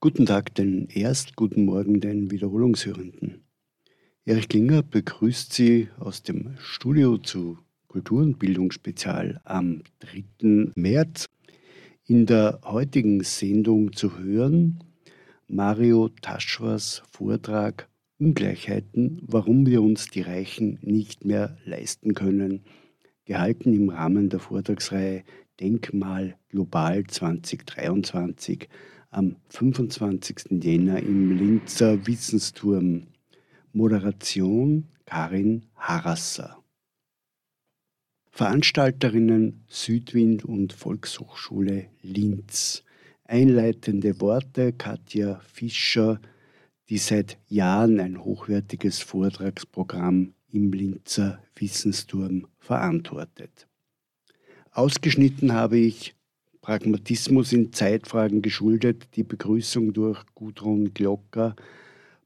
Guten Tag den Erst-, guten Morgen den Wiederholungshörenden. Erich Klinger begrüßt Sie aus dem Studio zu Kultur- und Bildungsspezial am 3. März. In der heutigen Sendung zu hören Mario Taschwas Vortrag Ungleichheiten, warum wir uns die Reichen nicht mehr leisten können, gehalten im Rahmen der Vortragsreihe Denkmal Global 2023 am 25. Jänner im Linzer Wissensturm. Moderation Karin Harasser. Veranstalterinnen Südwind und Volkshochschule Linz. Einleitende Worte Katja Fischer, die seit Jahren ein hochwertiges Vortragsprogramm im Linzer Wissensturm verantwortet. Ausgeschnitten habe ich Pragmatismus in Zeitfragen geschuldet, die Begrüßung durch Gudrun Glocker,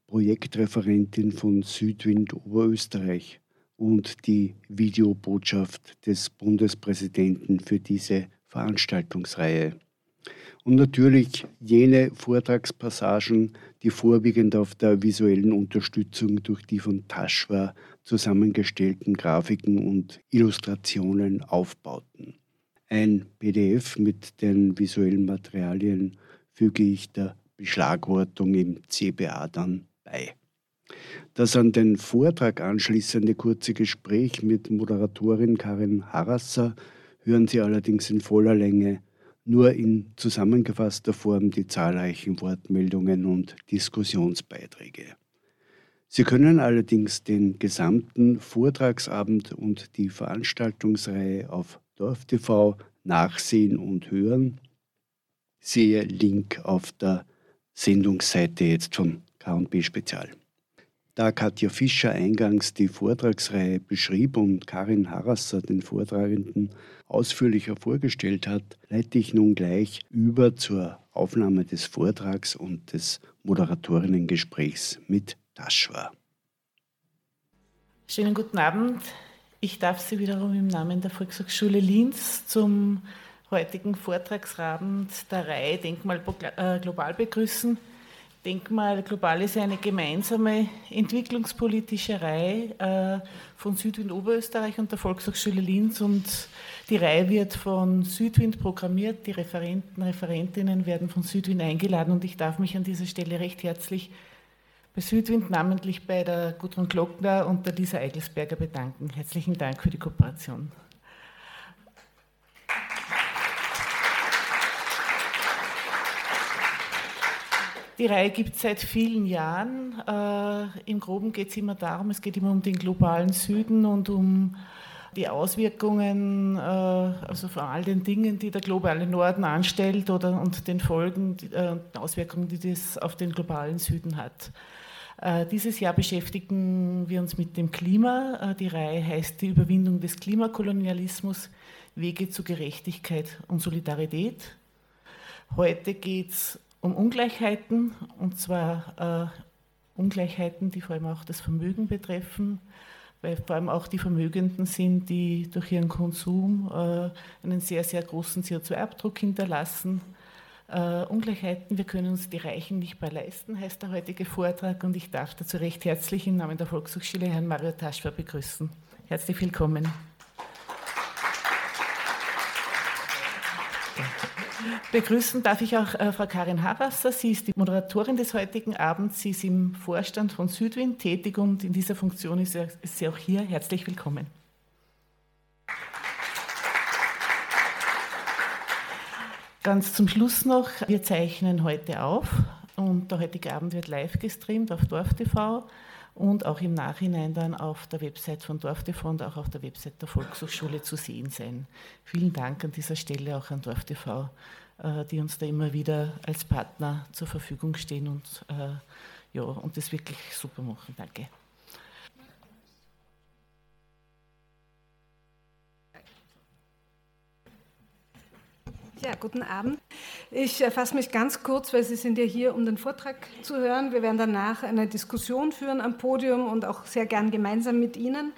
Projektreferentin von Südwind Oberösterreich und die Videobotschaft des Bundespräsidenten für diese Veranstaltungsreihe. Und natürlich jene Vortragspassagen, die vorwiegend auf der visuellen Unterstützung durch die von Taschwa zusammengestellten Grafiken und Illustrationen aufbauten. Ein PDF mit den visuellen Materialien füge ich der Beschlagwortung im CBA dann bei. Das an den Vortrag anschließende kurze Gespräch mit Moderatorin Karin Harasser hören Sie allerdings in voller Länge, nur in zusammengefasster Form die zahlreichen Wortmeldungen und Diskussionsbeiträge. Sie können allerdings den gesamten Vortragsabend und die Veranstaltungsreihe auf DorfTV nachsehen und hören. Siehe Link auf der Sendungsseite jetzt vom KB Spezial. Da Katja Fischer eingangs die Vortragsreihe beschrieb und Karin Harasser den Vortragenden ausführlicher vorgestellt hat, leite ich nun gleich über zur Aufnahme des Vortrags und des Moderatorinnengesprächs mit Taschwa. Schönen guten Abend. Ich darf Sie wiederum im Namen der Volkshochschule Linz zum heutigen Vortragsabend der Reihe Denkmal äh, Global begrüßen. Denkmal Global ist eine gemeinsame entwicklungspolitische Reihe äh, von Südwind Oberösterreich und der Volkshochschule Linz und die Reihe wird von Südwind programmiert. Die Referenten, Referentinnen werden von Südwind eingeladen und ich darf mich an dieser Stelle recht herzlich bei Südwind, namentlich bei der Gudrun Glockner und der Lisa Eigelsberger bedanken. Herzlichen Dank für die Kooperation. Die Reihe gibt es seit vielen Jahren. Äh, Im Groben geht es immer darum, es geht immer um den globalen Süden und um die Auswirkungen, äh, also von all den Dingen, die der globale Norden anstellt oder und den Folgen, die, äh, Auswirkungen, die das auf den globalen Süden hat. Äh, dieses Jahr beschäftigen wir uns mit dem Klima. Äh, die Reihe heißt die Überwindung des Klimakolonialismus, Wege zu Gerechtigkeit und Solidarität. Heute geht es um Ungleichheiten, und zwar äh, Ungleichheiten, die vor allem auch das Vermögen betreffen, weil vor allem auch die Vermögenden sind, die durch ihren Konsum äh, einen sehr, sehr großen CO2-Abdruck hinterlassen Uh, Ungleichheiten, wir können uns die Reichen nicht mehr leisten, heißt der heutige Vortrag und ich darf dazu recht herzlich im Namen der Volkshochschule Herrn Mario Taschwer begrüßen. Herzlich willkommen. Begrüßen darf ich auch äh, Frau Karin Harasser. Sie ist die Moderatorin des heutigen Abends. Sie ist im Vorstand von Südwind tätig und in dieser Funktion ist sie auch hier. Herzlich willkommen. Ganz zum Schluss noch, wir zeichnen heute auf und der heutige Abend wird live gestreamt auf DorfTV und auch im Nachhinein dann auf der Website von DorfTV und auch auf der Website der Volkshochschule zu sehen sein. Vielen Dank an dieser Stelle auch an DorfTV, äh, die uns da immer wieder als Partner zur Verfügung stehen und, äh, ja, und das wirklich super machen. Danke. Ja, guten Abend. Ich fasse mich ganz kurz, weil Sie sind ja hier, um den Vortrag zu hören. Wir werden danach eine Diskussion führen am Podium und auch sehr gern gemeinsam mit Ihnen.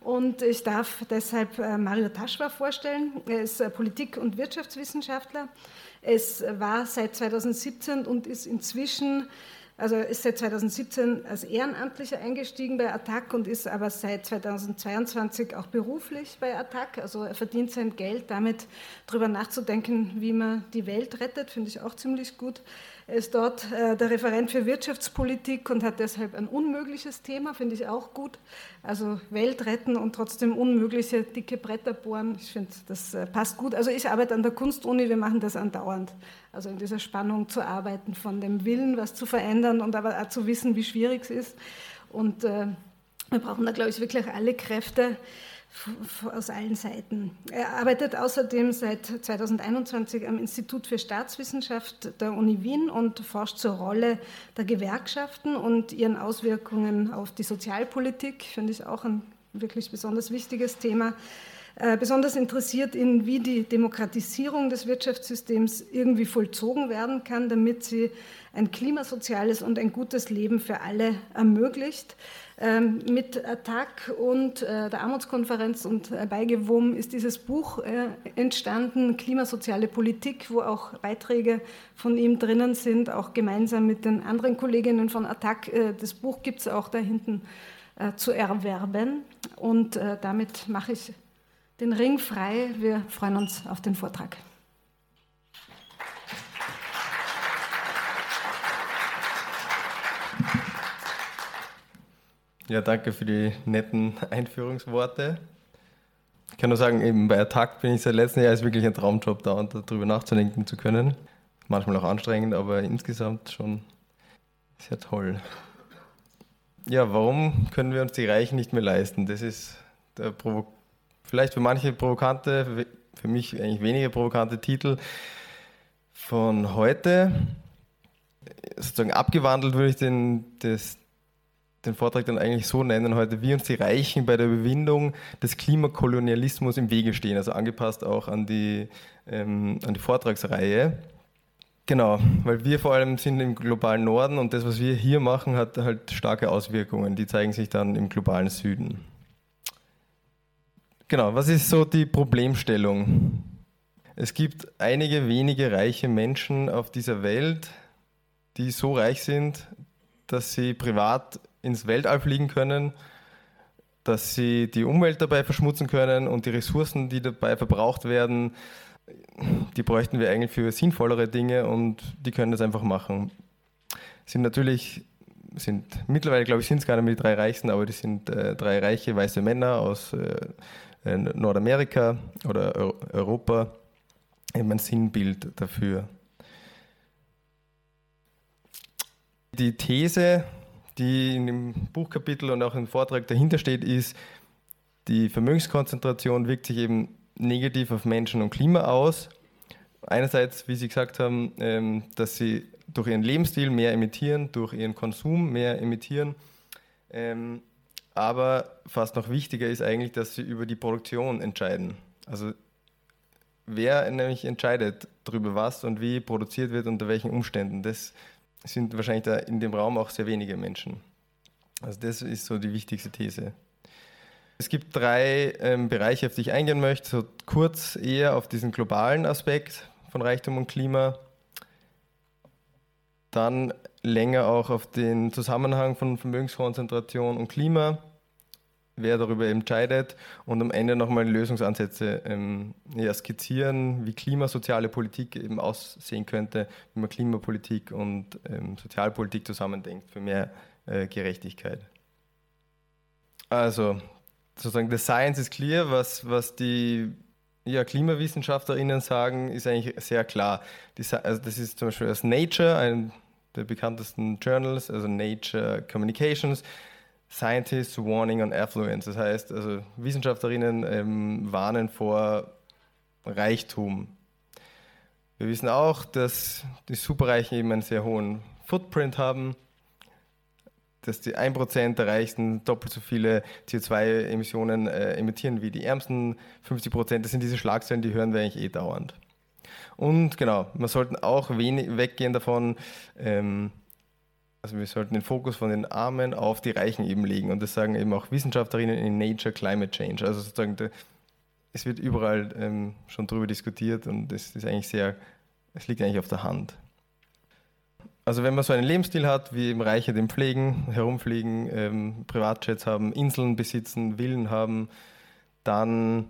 Und ich darf deshalb äh, Mario Taschwa vorstellen. Er ist äh, Politik- und Wirtschaftswissenschaftler. Es war seit 2017 und ist inzwischen also ist seit 2017 als Ehrenamtlicher eingestiegen bei Attac und ist aber seit 2022 auch beruflich bei Attac. Also er verdient sein Geld damit, darüber nachzudenken, wie man die Welt rettet, finde ich auch ziemlich gut. Er ist dort äh, der Referent für Wirtschaftspolitik und hat deshalb ein unmögliches Thema, finde ich auch gut. Also Welt retten und trotzdem unmögliche dicke Bretter bohren. Ich finde, das äh, passt gut. Also ich arbeite an der Kunstuni, wir machen das andauernd. Also in dieser Spannung zu arbeiten, von dem Willen, was zu verändern und aber auch zu wissen, wie schwierig es ist. Und äh, wir brauchen da, glaube ich, wirklich alle Kräfte aus allen Seiten. Er arbeitet außerdem seit 2021 am Institut für Staatswissenschaft der Uni Wien und forscht zur Rolle der Gewerkschaften und ihren Auswirkungen auf die Sozialpolitik. Finde ich auch ein wirklich besonders wichtiges Thema. Äh, besonders interessiert ihn, wie die Demokratisierung des Wirtschaftssystems irgendwie vollzogen werden kann, damit sie ein klimasoziales und ein gutes Leben für alle ermöglicht. Ähm, mit Attac und äh, der Armutskonferenz und äh, beigewoben ist dieses Buch entstanden, Klimasoziale Politik, wo auch Beiträge von ihm drinnen sind, auch gemeinsam mit den anderen Kolleginnen von Attac. Das Buch gibt es auch da hinten zu erwerben. Und damit mache ich den Ring frei. Wir freuen uns auf den Vortrag. Ja, danke für die netten Einführungsworte. Ich kann nur sagen, eben bei Attack bin ich seit letztem Jahr ist wirklich ein Traumjob da und darüber nachzudenken zu können. Manchmal auch anstrengend, aber insgesamt schon sehr toll. Ja, warum können wir uns die Reichen nicht mehr leisten? Das ist der Provo vielleicht für manche provokante, für mich eigentlich weniger provokante Titel von heute. Sozusagen abgewandelt würde ich den, das, den Vortrag dann eigentlich so nennen heute, wie uns die Reichen bei der Überwindung des Klimakolonialismus im Wege stehen, also angepasst auch an die, ähm, an die Vortragsreihe. Genau, weil wir vor allem sind im globalen Norden und das, was wir hier machen, hat halt starke Auswirkungen. Die zeigen sich dann im globalen Süden. Genau, was ist so die Problemstellung? Es gibt einige wenige reiche Menschen auf dieser Welt, die so reich sind, dass sie privat ins Weltall fliegen können, dass sie die Umwelt dabei verschmutzen können und die Ressourcen, die dabei verbraucht werden, die bräuchten wir eigentlich für sinnvollere Dinge und die können das einfach machen. Sind natürlich, sind mittlerweile glaube ich, sind es gar nicht mehr die drei Reichsten, aber die sind äh, drei reiche weiße Männer aus äh, Nordamerika oder Europa, eben ein Sinnbild dafür. Die These, die in dem Buchkapitel und auch im Vortrag dahinter steht, ist, die Vermögenskonzentration wirkt sich eben negativ auf Menschen und Klima aus. Einerseits, wie Sie gesagt haben, ähm, dass sie durch ihren Lebensstil mehr emittieren, durch ihren Konsum mehr emittieren. Aber fast noch wichtiger ist eigentlich, dass sie über die Produktion entscheiden. Also wer nämlich entscheidet darüber, was und wie produziert wird, unter welchen Umständen, das sind wahrscheinlich da in dem Raum auch sehr wenige Menschen. Also das ist so die wichtigste These. Es gibt drei ähm, Bereiche, auf die ich eingehen möchte. So kurz eher auf diesen globalen Aspekt von Reichtum und Klima. Dann länger auch auf den Zusammenhang von Vermögenskonzentration und Klima, wer darüber entscheidet und am Ende nochmal Lösungsansätze ähm, ja, skizzieren, wie klimasoziale Politik eben aussehen könnte, wie man Klimapolitik und ähm, Sozialpolitik zusammendenkt für mehr äh, Gerechtigkeit. Also, sozusagen, the science is clear, was, was die ja, KlimawissenschaftlerInnen sagen, ist eigentlich sehr klar. Die, also das ist zum Beispiel aus Nature, ein der bekanntesten Journals, also Nature Communications, Scientists Warning on Affluence. Das heißt, also Wissenschaftlerinnen ähm, warnen vor Reichtum. Wir wissen auch, dass die Superreichen eben einen sehr hohen Footprint haben dass die 1% der Reichsten doppelt so viele CO2-Emissionen äh, emittieren wie die ärmsten 50%. Das sind diese Schlagzeilen, die hören wir eigentlich eh dauernd. Und genau, wir sollten auch wenig weggehen davon, ähm, also wir sollten den Fokus von den Armen auf die Reichen eben legen. Und das sagen eben auch Wissenschaftlerinnen in Nature Climate Change. Also sozusagen, es wird überall ähm, schon darüber diskutiert und das ist eigentlich sehr Es liegt eigentlich auf der Hand. Also wenn man so einen Lebensstil hat, wie im Reiche dem Pflegen, herumfliegen, ähm, Privatjets haben, Inseln besitzen, Villen haben, dann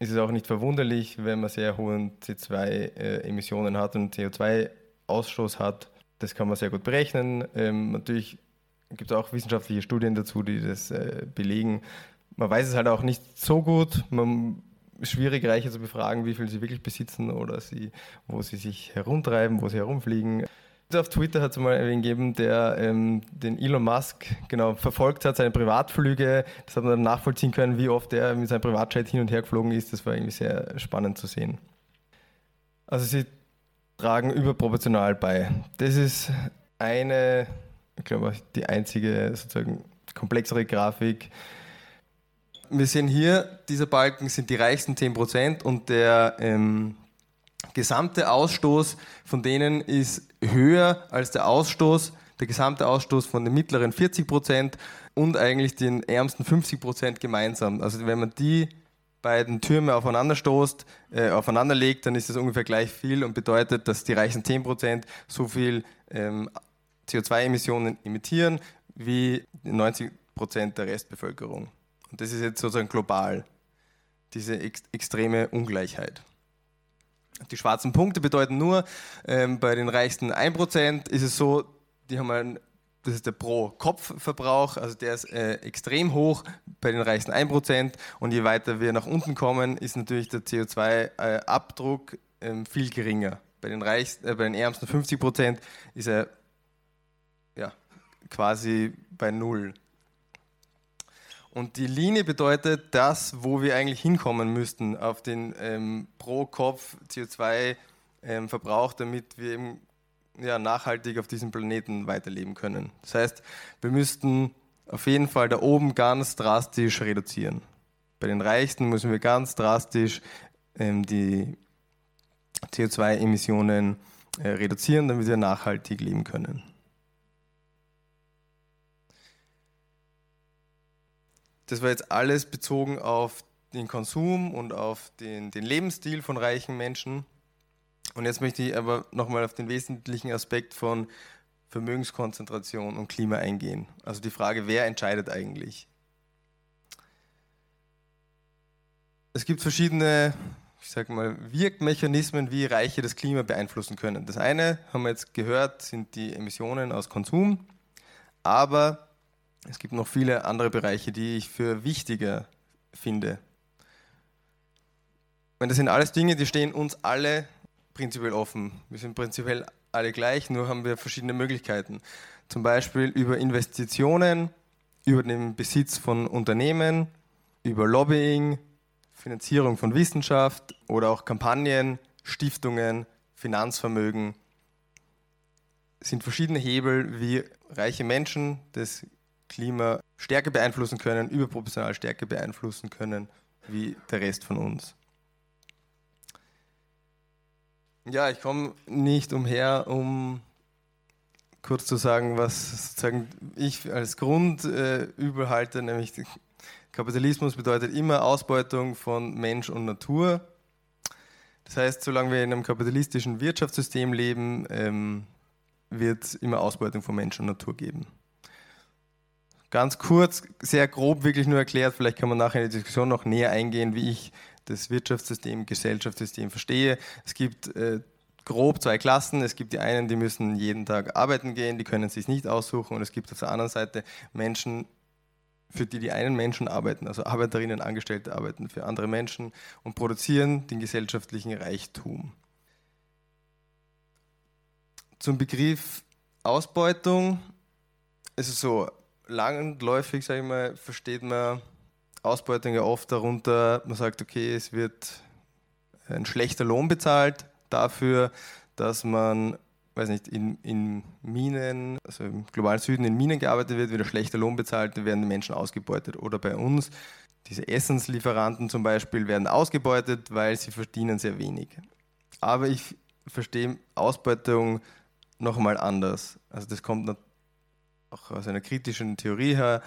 ist es auch nicht verwunderlich, wenn man sehr hohe CO2-Emissionen äh, hat und CO2-Ausstoß hat. Das kann man sehr gut berechnen. Ähm, natürlich gibt es auch wissenschaftliche Studien dazu, die das äh, belegen. Man weiß es halt auch nicht so gut. Man schwierig, Reiche zu befragen, wie viel sie wirklich besitzen oder sie, wo sie sich herumtreiben, wo sie herumfliegen. Auf Twitter hat es mal einen gegeben, der ähm, den Elon Musk genau verfolgt hat, seine Privatflüge. Das hat man dann nachvollziehen können, wie oft er mit seinem Privatjet hin und her geflogen ist. Das war irgendwie sehr spannend zu sehen. Also sie tragen überproportional bei. Das ist eine, ich glaube, die einzige sozusagen komplexere Grafik, wir sehen hier, dieser Balken sind die reichsten 10% und der ähm, gesamte Ausstoß von denen ist höher als der Ausstoß, der gesamte Ausstoß von den mittleren 40% und eigentlich den ärmsten 50% gemeinsam. Also wenn man die beiden Türme aufeinander stoßt, äh, aufeinander legt, dann ist das ungefähr gleich viel und bedeutet, dass die reichsten 10% so viel ähm, CO2-Emissionen emittieren wie 90% der Restbevölkerung. Und das ist jetzt sozusagen global, diese ex extreme Ungleichheit. Die schwarzen Punkte bedeuten nur, ähm, bei den reichsten 1% ist es so, die haben einen, das ist der Pro-Kopf-Verbrauch, also der ist äh, extrem hoch bei den reichsten 1%. Und je weiter wir nach unten kommen, ist natürlich der CO2-Abdruck äh, äh, viel geringer. Bei den, reichsten, äh, bei den ärmsten 50% ist er ja, quasi bei Null. Und die Linie bedeutet das, wo wir eigentlich hinkommen müssten auf den ähm, pro Kopf CO2-Verbrauch, ähm, damit wir eben ja, nachhaltig auf diesem Planeten weiterleben können. Das heißt, wir müssten auf jeden Fall da oben ganz drastisch reduzieren. Bei den Reichsten müssen wir ganz drastisch ähm, die CO2-Emissionen äh, reduzieren, damit wir nachhaltig leben können. Das war jetzt alles bezogen auf den Konsum und auf den, den Lebensstil von reichen Menschen. Und jetzt möchte ich aber nochmal auf den wesentlichen Aspekt von Vermögenskonzentration und Klima eingehen. Also die Frage, wer entscheidet eigentlich? Es gibt verschiedene, ich sage mal, Wirkmechanismen, wie Reiche das Klima beeinflussen können. Das eine, haben wir jetzt gehört, sind die Emissionen aus Konsum. Aber es gibt noch viele andere Bereiche, die ich für wichtiger finde. Das sind alles Dinge, die stehen uns alle prinzipiell offen. Wir sind prinzipiell alle gleich, nur haben wir verschiedene Möglichkeiten. Zum Beispiel über Investitionen, über den Besitz von Unternehmen, über Lobbying, Finanzierung von Wissenschaft oder auch Kampagnen, Stiftungen, Finanzvermögen. Es sind verschiedene Hebel, wie reiche Menschen das Klima stärker beeinflussen können, überproportional stärker beeinflussen können, wie der Rest von uns. Ja, ich komme nicht umher, um kurz zu sagen, was sozusagen ich als Grundübel äh, halte, nämlich Kapitalismus bedeutet immer Ausbeutung von Mensch und Natur. Das heißt, solange wir in einem kapitalistischen Wirtschaftssystem leben, ähm, wird es immer Ausbeutung von Mensch und Natur geben. Ganz kurz, sehr grob wirklich nur erklärt, vielleicht kann man nachher in die Diskussion noch näher eingehen, wie ich das Wirtschaftssystem, Gesellschaftssystem verstehe. Es gibt äh, grob zwei Klassen. Es gibt die einen, die müssen jeden Tag arbeiten gehen, die können es sich nicht aussuchen. Und es gibt auf der anderen Seite Menschen, für die die einen Menschen arbeiten, also Arbeiterinnen, Angestellte arbeiten für andere Menschen und produzieren den gesellschaftlichen Reichtum. Zum Begriff Ausbeutung. Es ist so, langläufig, sage ich mal, versteht man Ausbeutung ja oft darunter, man sagt, okay, es wird ein schlechter Lohn bezahlt dafür, dass man, weiß nicht, in, in Minen, also im globalen Süden in Minen gearbeitet wird, wird ein schlechter Lohn bezahlt, werden die Menschen ausgebeutet. Oder bei uns, diese Essenslieferanten zum Beispiel werden ausgebeutet, weil sie verdienen sehr wenig. Aber ich verstehe Ausbeutung nochmal anders. Also das kommt auch aus einer kritischen Theorie her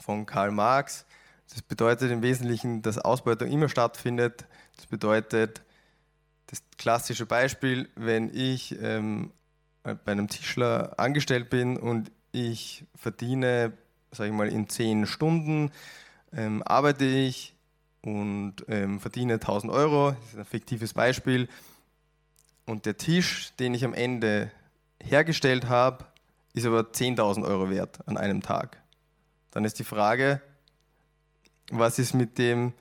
von Karl Marx. Das bedeutet im Wesentlichen, dass Ausbeutung immer stattfindet. Das bedeutet, Das klassische Beispiel, wenn ich ähm, bei einem Tischler angestellt bin und ich verdiene, sage ich mal, in zehn Stunden ähm, arbeite ich und ähm, verdiene 1000 Euro, das ist ein fiktives Beispiel, und der Tisch, den ich am Ende hergestellt habe, ist aber 10.000 Euro wert an einem Tag. Dann ist die Frage, was ist mit dem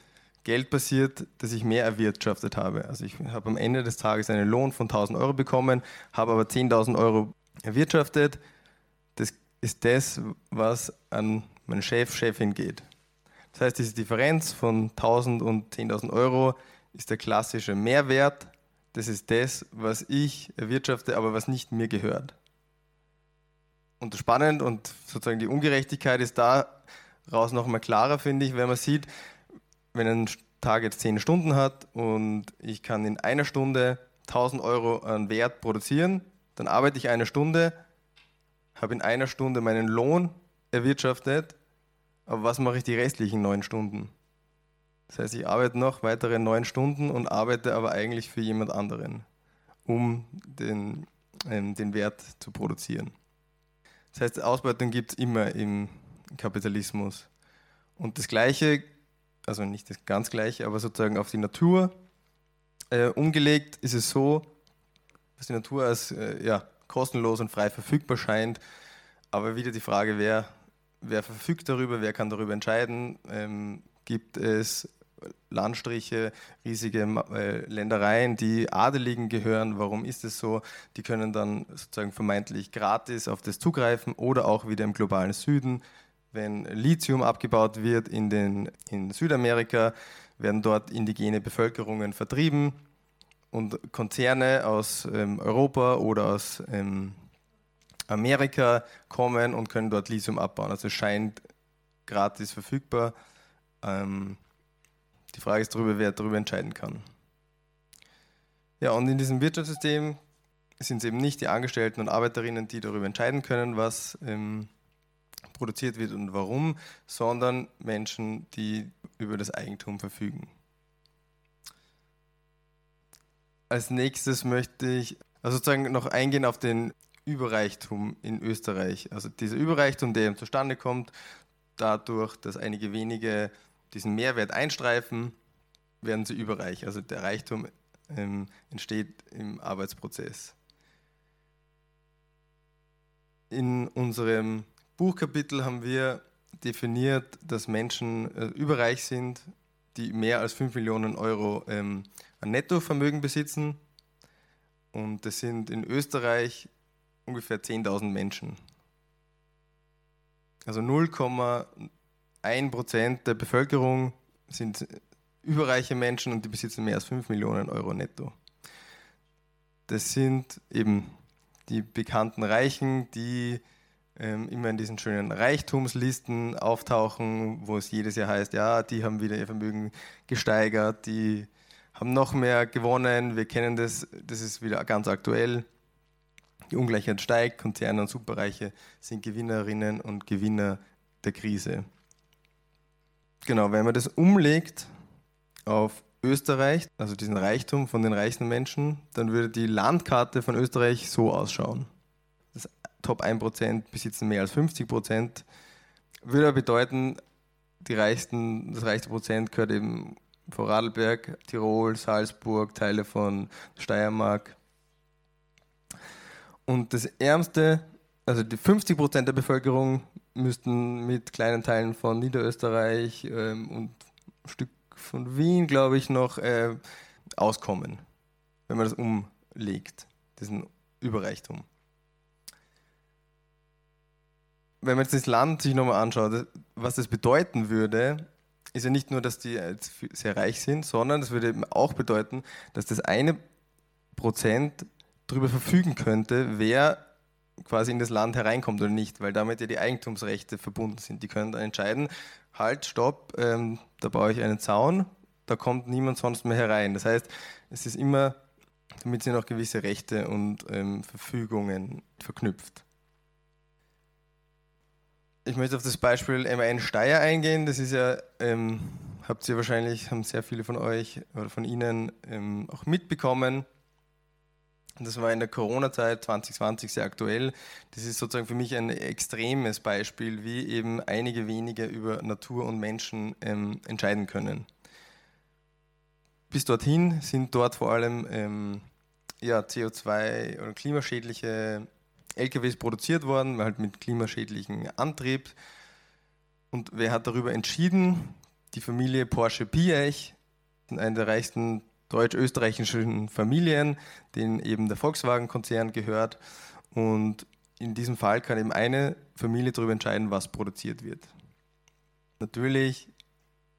Geld passiert, das ich mehr erwirtschaftet habe? Also ich habe am Ende des Tages einen Lohn von 1.000 Euro bekommen, habe aber 10.000 Euro erwirtschaftet. Das ist das, was an meinen Chef, Chefin geht. Das heißt, diese Differenz von 1.000 und 10.000 Euro ist der klassische Mehrwert. Das ist das, was ich erwirtschafte, aber was nicht mir gehört und spannend und sozusagen die Ungerechtigkeit ist daraus nochmal klarer, finde ich, wenn man sieht, wenn ein Tag jetzt 10 Stunden hat und ich kann in einer Stunde 1000 Euro an Wert produzieren, dann arbeite ich eine Stunde, habe in einer Stunde meinen Lohn erwirtschaftet, aber was mache ich die restlichen neun Stunden? Das heißt, ich arbeite noch weitere neun Stunden und arbeite aber eigentlich für jemand anderen, um den, ähm, den Wert zu produzieren. Das heißt, Ausbeutung gibt es immer im Kapitalismus. Und das Gleiche, also nicht das ganz Gleiche, aber sozusagen auf die Natur äh, umgelegt ist es so, dass die Natur als äh, ja, kostenlos und frei verfügbar scheint. Aber wieder die Frage, wer, wer verfügt darüber, wer kann darüber entscheiden? Ähm, gibt es Landstriche, riesige äh, Ländereien, die Adeligen gehören. Warum ist es so? Die können dann sozusagen vermeintlich gratis auf das zugreifen oder auch wieder im globalen Süden. Wenn Lithium abgebaut wird in, den, in Südamerika, werden dort indigene Bevölkerungen vertrieben und Konzerne aus ähm, Europa oder aus ähm, Amerika kommen und können dort Lithium abbauen. Also es scheint gratis verfügbar. Ähm, die Frage ist darüber, wer darüber entscheiden kann. Ja, und in diesem Wirtschaftssystem sind es eben nicht die Angestellten und Arbeiterinnen, die darüber entscheiden können, was ähm, produziert wird und warum, sondern Menschen, die über das Eigentum verfügen. Als nächstes möchte ich also sozusagen noch eingehen auf den Überreichtum in Österreich. Also dieser Überreichtum, der zustande kommt, dadurch, dass einige wenige diesen Mehrwert einstreifen, werden sie überreich. Also der Reichtum ähm, entsteht im Arbeitsprozess. In unserem Buchkapitel haben wir definiert, dass Menschen äh, überreich sind, die mehr als 5 Millionen Euro ähm, an Nettovermögen besitzen. Und das sind in Österreich ungefähr 10.000 Menschen. Also 0,0 ein Prozent der Bevölkerung sind überreiche Menschen und die besitzen mehr als 5 Millionen Euro netto. Das sind eben die bekannten Reichen, die immer in diesen schönen Reichtumslisten auftauchen, wo es jedes Jahr heißt, ja, die haben wieder ihr Vermögen gesteigert, die haben noch mehr gewonnen, wir kennen das, das ist wieder ganz aktuell. Die Ungleichheit steigt, Konzerne und Superreiche sind Gewinnerinnen und Gewinner der Krise. Genau, wenn man das umlegt auf Österreich, also diesen Reichtum von den reichsten Menschen, dann würde die Landkarte von Österreich so ausschauen. Top 1% besitzen mehr als 50%. Würde bedeuten, die reichsten, das reichste Prozent gehört eben Vorarlberg, Tirol, Salzburg, Teile von Steiermark. Und das ärmste, also die 50% der Bevölkerung müssten mit kleinen Teilen von Niederösterreich ähm, und ein Stück von Wien, glaube ich, noch äh, auskommen, wenn man das umlegt, diesen Überreichtum. Wenn man jetzt das Land sich nochmal anschaut, was das bedeuten würde, ist ja nicht nur, dass die sehr reich sind, sondern es würde eben auch bedeuten, dass das eine Prozent darüber verfügen könnte, wer quasi in das Land hereinkommt oder nicht, weil damit ja die Eigentumsrechte verbunden sind. Die können dann entscheiden, halt, stopp, ähm, da baue ich einen Zaun, da kommt niemand sonst mehr herein. Das heißt, es ist immer, damit sind auch gewisse Rechte und ähm, Verfügungen verknüpft. Ich möchte auf das Beispiel MAN Steyr eingehen. Das ist ja ähm, habt ihr wahrscheinlich, haben sehr viele von euch oder von Ihnen ähm, auch mitbekommen. Das war in der Corona-Zeit 2020 sehr aktuell. Das ist sozusagen für mich ein extremes Beispiel, wie eben einige wenige über Natur und Menschen ähm, entscheiden können. Bis dorthin sind dort vor allem ähm, ja, CO2 oder klimaschädliche LKWs produziert worden, halt mit klimaschädlichem Antrieb. Und wer hat darüber entschieden? Die Familie Porsche Piech, eine der reichsten deutsch-österreichischen Familien, denen eben der Volkswagen-Konzern gehört. Und in diesem Fall kann eben eine Familie darüber entscheiden, was produziert wird. Natürlich,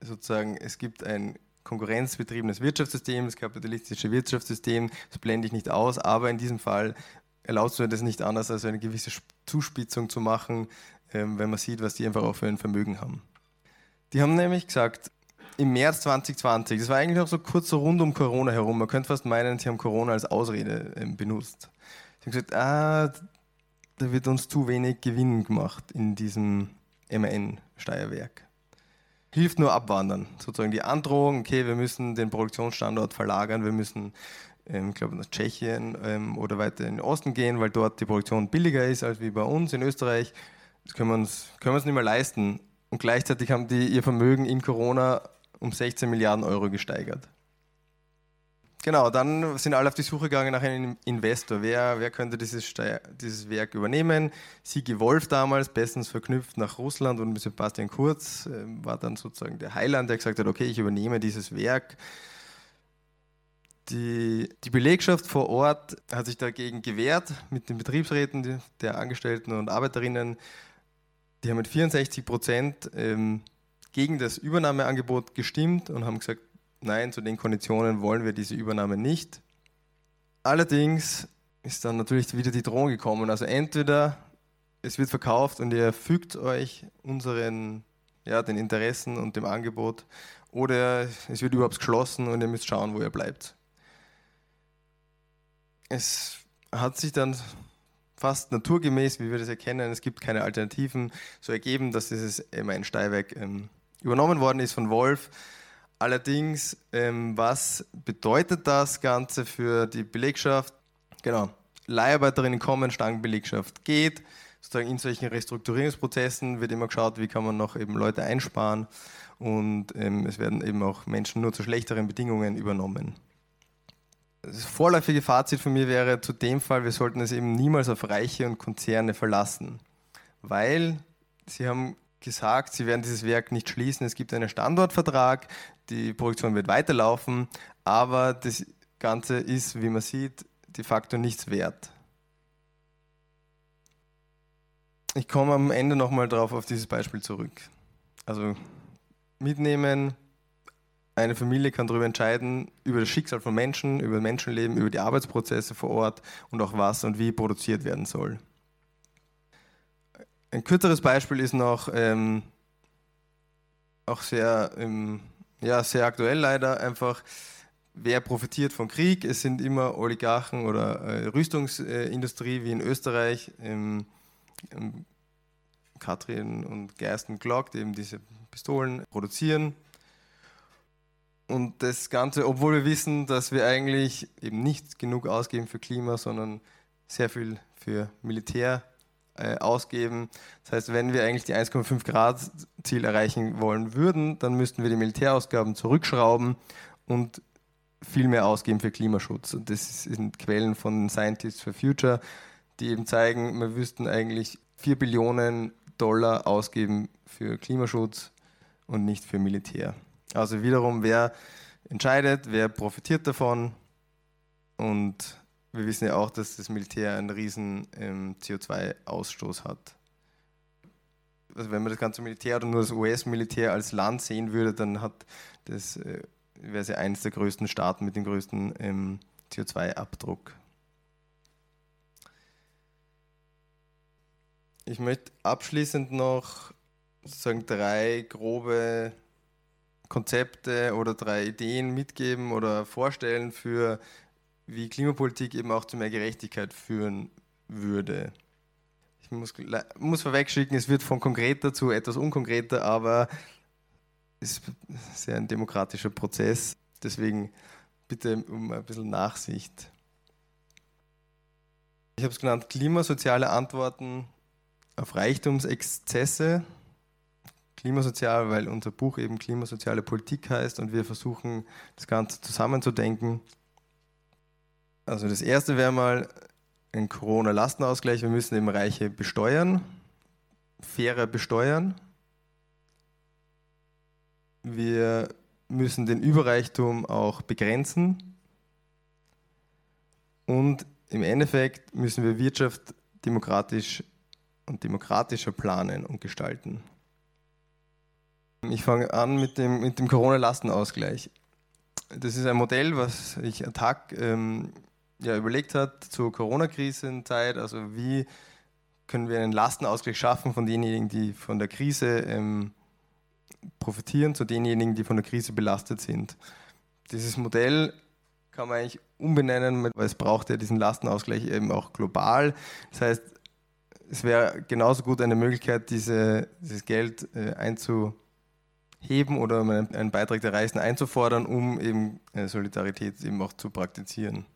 sozusagen, es gibt ein konkurrenzbetriebenes Wirtschaftssystem, das kapitalistische Wirtschaftssystem, das blende ich nicht aus, aber in diesem Fall erlaubst du das nicht anders, als eine gewisse Zuspitzung zu machen, ähm, wenn man sieht, was die einfach auch für ein Vermögen haben. Die haben nämlich gesagt, im März 2020, das war eigentlich auch so kurz so rund um Corona herum, man könnte fast meinen, sie haben Corona als Ausrede ähm, benutzt. Sie haben gesagt, ah, da wird uns zu wenig Gewinn gemacht in diesem MAN-Steuerwerk. Hilft nur abwandern. Sozusagen die Androhung, okay, wir müssen den Produktionsstandort verlagern, wir müssen, ich glaube, nach Tschechien ähm, oder weiter in den Osten gehen, weil dort die Produktion billiger ist als wie bei uns in Österreich. Das können wir uns, können wir uns nicht mehr leisten. Und gleichzeitig haben die ihr Vermögen in Corona um 16 Milliarden Euro gesteigert. Genau, dann sind alle auf die Suche gegangen nach einem Investor. Wer, wer könnte dieses, dieses Werk übernehmen? Sigi Wolf damals, bestens verknüpft nach Russland und mit Sebastian Kurz, äh, war dann sozusagen der Heiland, der gesagt hat, okay, ich übernehme dieses Werk. Die, die Belegschaft vor Ort hat sich dagegen gewehrt mit den Betriebsräten der Angestellten und Arbeiterinnen. Die haben mit 64 Prozent ähm, gegen das Übernahmeangebot gestimmt und haben gesagt, nein, zu den Konditionen wollen wir diese Übernahme nicht. Allerdings ist dann natürlich wieder die Drohung gekommen. Also entweder es wird verkauft und ihr fügt euch unseren, ja, den Interessen und dem Angebot, oder es wird überhaupt geschlossen und ihr müsst schauen, wo ihr bleibt. Es hat sich dann fast naturgemäß, wie wir das erkennen, es gibt keine Alternativen, so ergeben, dass dieses immer ein Steinweg ähm, übernommen worden ist von Wolf. Allerdings, ähm, was bedeutet das Ganze für die Belegschaft? Genau, Leiharbeiterinnen kommen, Stangenbelegschaft geht. Sozusagen in solchen Restrukturierungsprozessen wird immer geschaut, wie kann man noch eben Leute einsparen und ähm, es werden eben auch Menschen nur zu schlechteren Bedingungen übernommen. Das vorläufige Fazit von mir wäre zu dem Fall, wir sollten es eben niemals auf Reiche und Konzerne verlassen, weil sie haben gesagt, sie werden dieses Werk nicht schließen. Es gibt einen Standortvertrag, die Produktion wird weiterlaufen, aber das Ganze ist, wie man sieht, de facto nichts wert. Ich komme am Ende nochmal drauf auf dieses Beispiel zurück. Also mitnehmen, eine Familie kann darüber entscheiden, über das Schicksal von Menschen, über Menschenleben, über die Arbeitsprozesse vor Ort und auch was und wie produziert werden soll. Ein kürzeres Beispiel ist noch ähm, auch sehr, ähm, ja, sehr aktuell leider einfach. Wer profitiert vom Krieg? Es sind immer Oligarchen oder äh, Rüstungsindustrie wie in Österreich. Ähm, Katrin und Gersten Glock, die eben diese Pistolen produzieren. Und das Ganze, obwohl wir wissen, dass wir eigentlich eben nicht genug ausgeben für Klima, sondern sehr viel für Militär äh, ausgeben. Das heißt, wenn wir eigentlich die 1,5 Grad Ziel erreichen wollen würden, dann müssten wir die Militärausgaben zurückschrauben und viel mehr ausgeben für Klimaschutz. Und das sind Quellen von Scientists for Future, die eben zeigen, wir müssten eigentlich 4 Billionen Dollar ausgeben für Klimaschutz und nicht für Militär. Also wiederum, wer entscheidet, wer profitiert davon und wir wissen ja auch, dass das Militär einen riesen ähm, CO2-Ausstoß hat. Also wenn man das ganze Militär oder nur das US-Militär als Land sehen würde, dann hat das, äh, wäre es ja eines der größten Staaten mit dem größten ähm, CO2-Abdruck. Ich möchte abschließend noch sozusagen drei grobe Konzepte oder drei Ideen mitgeben oder vorstellen für wie Klimapolitik eben auch zu mehr Gerechtigkeit führen würde. Ich muss, muss vorwegschicken, es wird von konkreter zu etwas unkonkreter, aber ist sehr ein demokratischer Prozess. Deswegen bitte um ein bisschen Nachsicht. Ich habe es genannt, klimasoziale Antworten auf Reichtumsexzesse. Klimasozial, weil unser Buch eben klimasoziale Politik heißt und wir versuchen, das Ganze zusammenzudenken. Also das erste wäre mal ein Corona-Lastenausgleich. Wir müssen eben Reiche besteuern, fairer besteuern. Wir müssen den Überreichtum auch begrenzen. Und im Endeffekt müssen wir Wirtschaft demokratisch und demokratischer planen und gestalten. Ich fange an mit dem, mit dem Corona-Lastenausgleich. Das ist ein Modell, was sich Tag ähm, ja, überlegt hat zur Corona-Krisenzeit. Also wie können wir einen Lastenausgleich schaffen von denjenigen, die von der Krise ähm, profitieren, zu denjenigen, die von der Krise belastet sind. Dieses Modell kann man eigentlich umbenennen, weil es braucht ja diesen Lastenausgleich eben auch global. Das heißt, es wäre genauso gut eine Möglichkeit, diese, dieses Geld äh, einzuheben oder einen, Beitrag der Reichsten einzufordern, um eben äh, Solidarität eben auch zu praktizieren.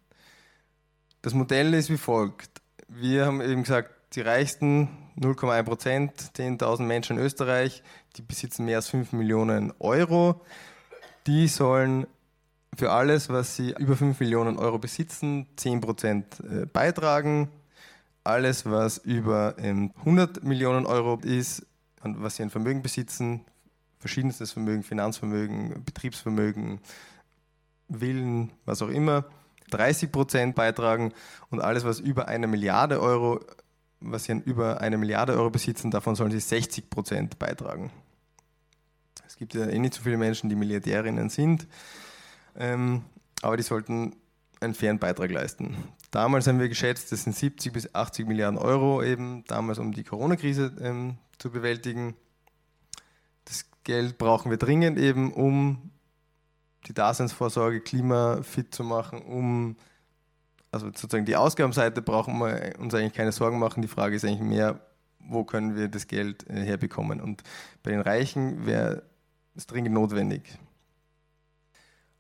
Das Modell ist wie folgt. Wir haben eben gesagt, die Reichsten, 0,1 Prozent, 10.000 Menschen in Österreich, die besitzen mehr als 5 Millionen Euro. Die sollen für alles, was sie über 5 Millionen Euro besitzen, 10 Prozent äh, beitragen. Alles, was über 100 ähm, Millionen Euro ist, was sie an Vermögen besitzen, verschiedenstes Vermögen, Finanzvermögen, Betriebsvermögen, Willen, was auch immer, 30 Prozent beitragen und alles, was über eine Milliarde Euro, was sie über eine Milliarde Euro besitzen, davon sollen sie 60 Prozent beitragen. Es gibt ja eh nicht so viele Menschen, die Milliardärinnen sind, ähm, aber die sollten einen fairen Beitrag leisten. Damals haben wir geschätzt, das sind 70 bis 80 Milliarden Euro eben, damals um die Corona-Krise ähm, zu bewältigen. Geld brauchen wir dringend eben, um die Daseinsvorsorge klimafit zu machen, um also sozusagen die Ausgabenseite brauchen wir uns eigentlich keine Sorgen machen. Die Frage ist eigentlich mehr, wo können wir das Geld äh, herbekommen? Und bei den Reichen wäre es dringend notwendig.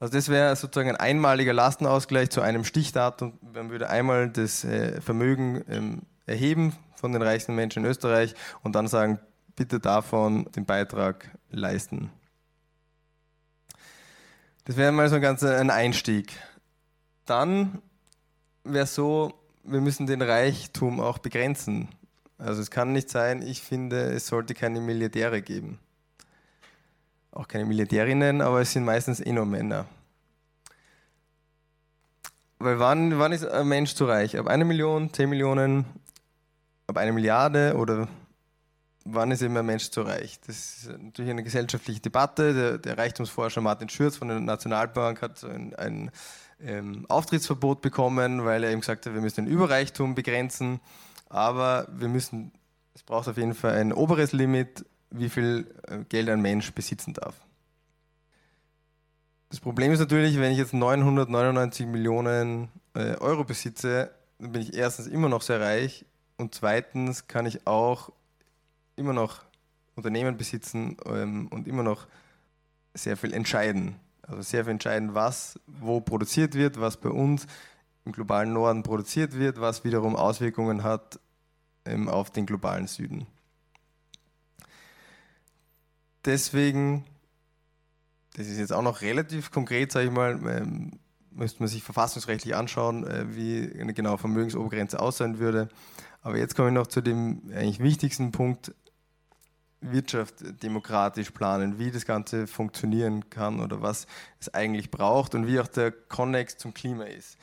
Also das wäre sozusagen ein einmaliger Lastenausgleich zu einem Stichdatum. Man würde einmal das äh, Vermögen ähm, erheben von den reichsten Menschen in Österreich und dann sagen, bitte davon den Beitrag leisten. Das wäre mal so ein ganzer ein Einstieg. Dann wäre so, wir müssen den Reichtum auch begrenzen. Also es kann nicht sein, ich finde, es sollte keine Milliardäre geben. Auch keine Milliardärinnen, aber es sind meistens eh nur Männer. Weil wann, wann ist ein Mensch zu reich? Ab einer Million, zehn Millionen, ab einer Milliarde oder wann ist eben ein Mensch zu reich? Das ist natürlich eine gesellschaftliche Debatte. Der, der Reichtumsforscher Martin Schürz von der Nationalbank hat ein, ein ähm, Auftrittsverbot bekommen, weil er eben gesagt hat, wir müssen den Überreichtum begrenzen, aber wir müssen, es braucht auf jeden Fall ein oberes Limit, wie viel äh, Geld ein Mensch besitzen darf. Das Problem ist natürlich, wenn ich jetzt 999 Millionen äh, Euro besitze, dann bin ich erstens immer noch sehr reich und zweitens kann ich auch immer noch Unternehmen besitzen ähm, und immer noch sehr viel entscheiden. Also sehr viel entscheiden, was wo produziert wird, was bei uns im globalen Norden produziert wird, was wiederum Auswirkungen hat ähm, auf den globalen Süden. Deswegen, das ist jetzt auch noch relativ konkret, sage ich mal, ähm, müsste man sich verfassungsrechtlich anschauen, äh, wie eine genaue Vermögensobergrenze aussehen würde. Aber jetzt komme ich noch zu dem eigentlich wichtigsten Punkt, Wirtschaft demokratisch planen, wie das Ganze funktionieren kann oder was es eigentlich braucht und wie auch der Konnex zum Klima ist.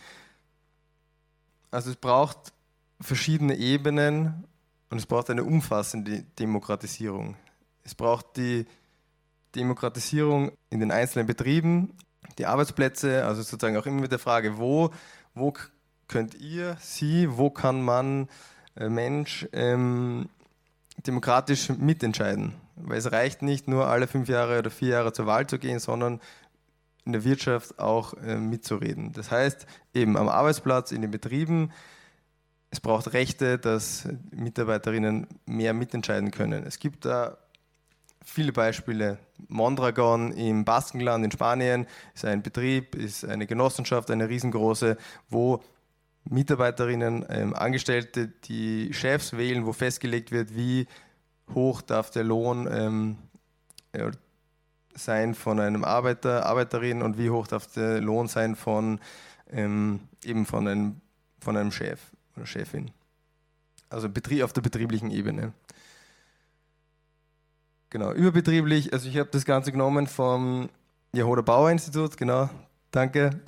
Also es braucht verschiedene Ebenen und es braucht eine umfassende Demokratisierung. Es braucht die Demokratisierung in den einzelnen Betrieben, die Arbeitsplätze, also sozusagen auch immer mit der Frage, wo, wo könnt ihr, Sie, wo kann man, äh, Mensch, ähm, demokratisch mitentscheiden. Weil es reicht nicht nur alle fünf Jahre oder vier Jahre zur Wahl zu gehen, sondern in der Wirtschaft auch äh, mitzureden. Das heißt, eben am Arbeitsplatz, in den Betrieben, es braucht Rechte, dass Mitarbeiterinnen mehr mitentscheiden können. Es gibt da viele Beispiele. Mondragon im Baskenland in Spanien ist ein Betrieb, ist eine Genossenschaft, eine riesengroße, wo Mitarbeiterinnen, ähm, Angestellte die Chefs wählen, wo festgelegt wird, wie hoch darf der Lohn ähm, sein von einem Arbeiter, Arbeiterin und wie hoch darf der Lohn sein von ähm, eben von einem, von einem Chef oder Chefin. Also Betrieb, auf der betrieblichen Ebene. Genau, überbetrieblich, also ich habe das Ganze genommen vom Jahoder Bauer Institut, genau, danke.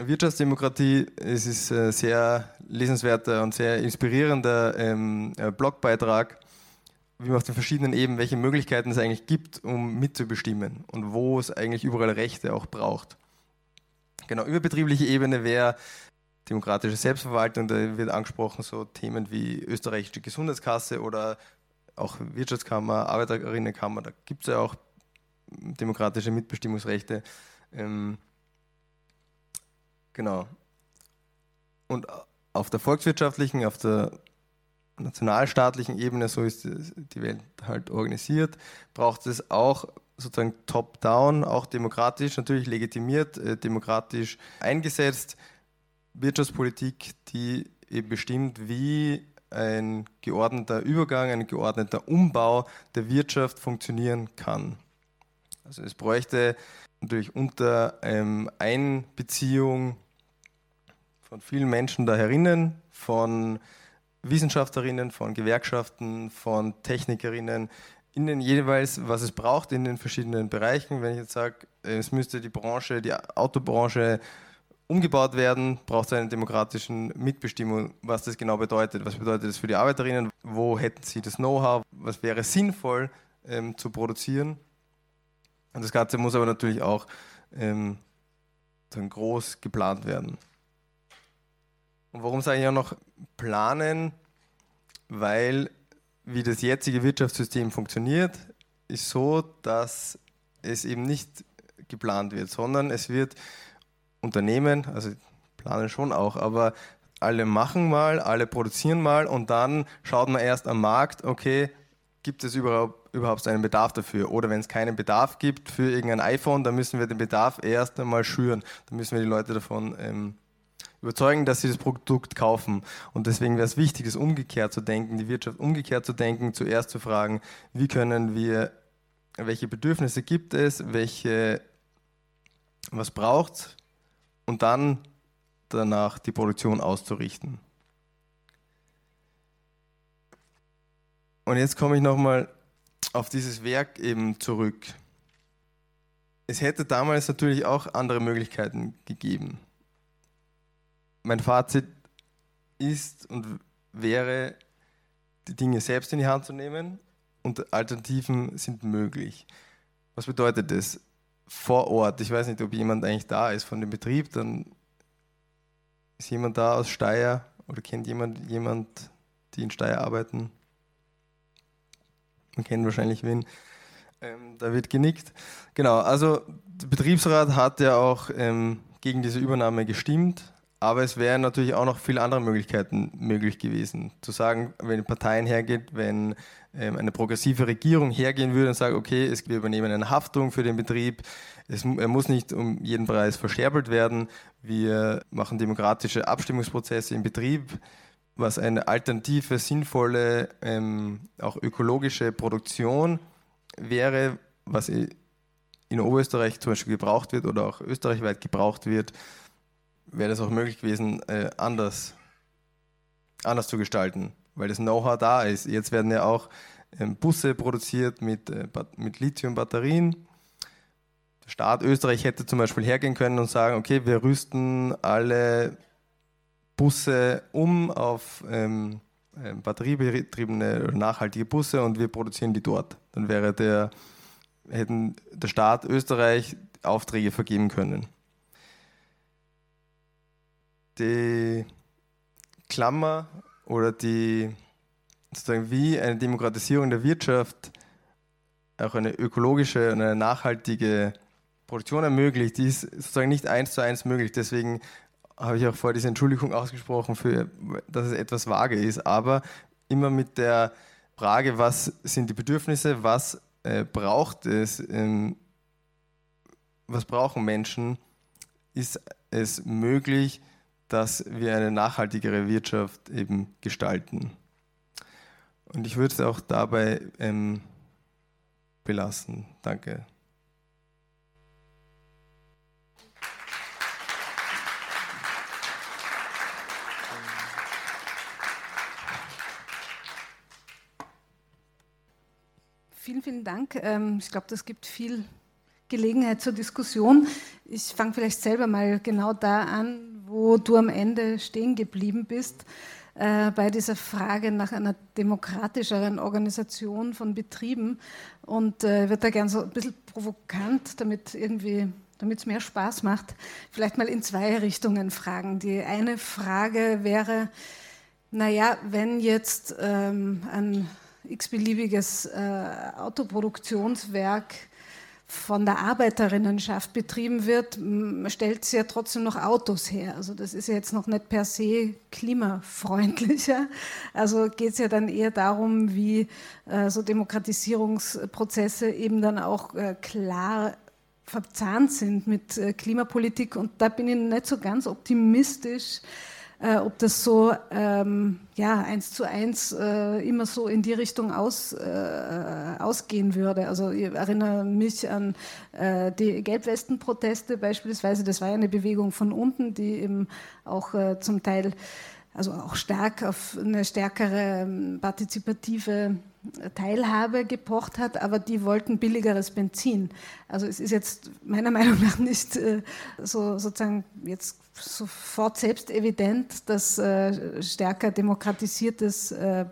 Wirtschaftsdemokratie, es ist ein sehr lesenswerter und sehr inspirierender ähm, äh, Blogbeitrag, wie man auf den verschiedenen Ebenen, welche Möglichkeiten es eigentlich gibt, um mitzubestimmen und wo es eigentlich überall Rechte auch braucht. Genau, überbetriebliche Ebene wäre demokratische Selbstverwaltung, da wird angesprochen so Themen wie österreichische Gesundheitskasse oder auch Wirtschaftskammer, Arbeiterinnenkammer, da gibt es ja auch demokratische Mitbestimmungsrechte. Ähm, genau. Und auf der volkswirtschaftlichen, auf der nationalstaatlichen Ebene, so ist die Welt halt organisiert, braucht es auch sozusagen top-down, auch demokratisch natürlich legitimiert, äh, demokratisch eingesetzt, Wirtschaftspolitik, die eben bestimmt, wie ein geordneter Übergang, ein geordneter Umbau der Wirtschaft funktionieren kann. Also es bräuchte natürlich unter ähm, Einbeziehung von vielen Menschen da herinnen, von Wissenschaftlerinnen, von Gewerkschaften, von Technikerinnen, in den jeweils, was es braucht in den verschiedenen Bereichen. Wenn ich jetzt sage, es müsste die Branche, die Autobranche umgebaut werden, braucht es eine demokratische Mitbestimmung, was das genau bedeutet. Was bedeutet das für die Arbeiterinnen? Wo hätten sie das Know-how? Was wäre sinnvoll ähm, zu produzieren? Und das Ganze muss aber natürlich auch ähm, dann groß geplant werden. Und warum sage ich auch noch planen? Weil wie das jetzige Wirtschaftssystem funktioniert, ist so, dass es eben nicht geplant wird, sondern es wird Unternehmen, also planen schon auch, aber alle machen mal, alle produzieren mal und dann schaut man erst am Markt, okay, gibt es überhaupt, überhaupt einen Bedarf dafür? Oder wenn es keinen Bedarf gibt für irgendein iPhone, dann müssen wir den Bedarf erst einmal schüren. Dann müssen wir die Leute davon ähm, überzeugen, dass sie das Produkt kaufen. Und deswegen wäre es wichtig, es umgekehrt zu denken, die Wirtschaft umgekehrt zu denken, zuerst zu fragen, wie können wir, welche Bedürfnisse gibt es, welche, was braucht es und dann danach die Produktion auszurichten. Und jetzt komme ich nochmal auf dieses Werk eben zurück. Es hätte damals natürlich auch andere Möglichkeiten gegeben. Mein Fazit ist und wäre, die Dinge selbst in die Hand zu nehmen und Alternativen sind möglich. Was bedeutet das? vor Ort. Ich weiß nicht, ob jemand eigentlich da ist von dem Betrieb. Dann ist jemand da aus Steyr oder kennt jemand jemand, die in Steyr arbeiten? Man kennt wahrscheinlich wen. Ähm, da wird genickt. Genau, also der Betriebsrat hat ja auch ähm, gegen diese Übernahme gestimmt, aber es wären natürlich auch noch viele andere Möglichkeiten möglich gewesen. Zu sagen, wenn Parteien hergeht, wenn ähm, eine progressive Regierung hergehen würde und sagt, okay, es, wir übernehmen eine Haftung für den Betrieb, es, er muss nicht um jeden Preis verscherbelt werden, wir machen demokratische Abstimmungsprozesse im Betrieb, was eine alternative, sinnvolle, ähm, auch ökologische Produktion wäre, was in Oberösterreich zum Beispiel gebraucht wird oder auch österreichweit gebraucht wird, wäre das auch möglich gewesen, äh, anders, anders zu gestalten weil das Know-how da ist. Jetzt werden ja auch ähm, Busse produziert mit, äh, mit Lithium-Batterien. Der Staat Österreich hätte zum Beispiel hergehen können und sagen, okay, wir rüsten alle Busse um auf ähm, ähm batteriebetriebene nachhaltige Busse und wir produzieren die dort. Dann wäre der, hätten der Staat Österreich Aufträge vergeben können. Die Klammer oder die sozusagen wie eine Demokratisierung der Wirtschaft auch eine ökologische und eine nachhaltige Produktion ermöglicht, die ist sozusagen nicht eins zu eins möglich. Deswegen habe ich auch vor diese Entschuldigung ausgesprochen, für, dass es etwas vage ist, aber immer mit der Frage, was sind die Bedürfnisse, was äh, braucht es, ähm, was brauchen Menschen, ist es möglich, dass wir eine nachhaltigere Wirtschaft eben gestalten. Und ich würde es auch dabei ähm, belassen. Danke. Vielen, vielen Dank. Ähm, ich glaube, das gibt viel Gelegenheit zur Diskussion. Ich fange vielleicht selber mal genau da an, wo du am Ende stehen geblieben bist, äh, bei dieser Frage nach einer demokratischeren Organisation von Betrieben. Und äh, wird da gern so ein bisschen provokant, damit irgendwie damit es mehr Spaß macht, vielleicht mal in zwei Richtungen fragen. Die eine Frage wäre, naja, wenn jetzt ähm, ein x-beliebiges äh, Autoproduktionswerk von der Arbeiterinnenschaft betrieben wird, stellt es ja trotzdem noch Autos her. Also das ist ja jetzt noch nicht per se klimafreundlicher. Also geht es ja dann eher darum, wie äh, so Demokratisierungsprozesse eben dann auch äh, klar verzahnt sind mit äh, Klimapolitik. Und da bin ich nicht so ganz optimistisch, äh, ob das so ähm, ja, eins zu eins äh, immer so in die Richtung aus, äh, ausgehen würde. Also ich erinnere mich an äh, die Gelbwesten-Proteste beispielsweise. Das war ja eine Bewegung von unten, die eben auch äh, zum Teil also auch stark auf eine stärkere ähm, partizipative Teilhabe gepocht hat, aber die wollten billigeres Benzin. Also es ist jetzt meiner Meinung nach nicht äh, so sozusagen jetzt sofort selbst evident, dass äh, stärker demokratisiertes äh,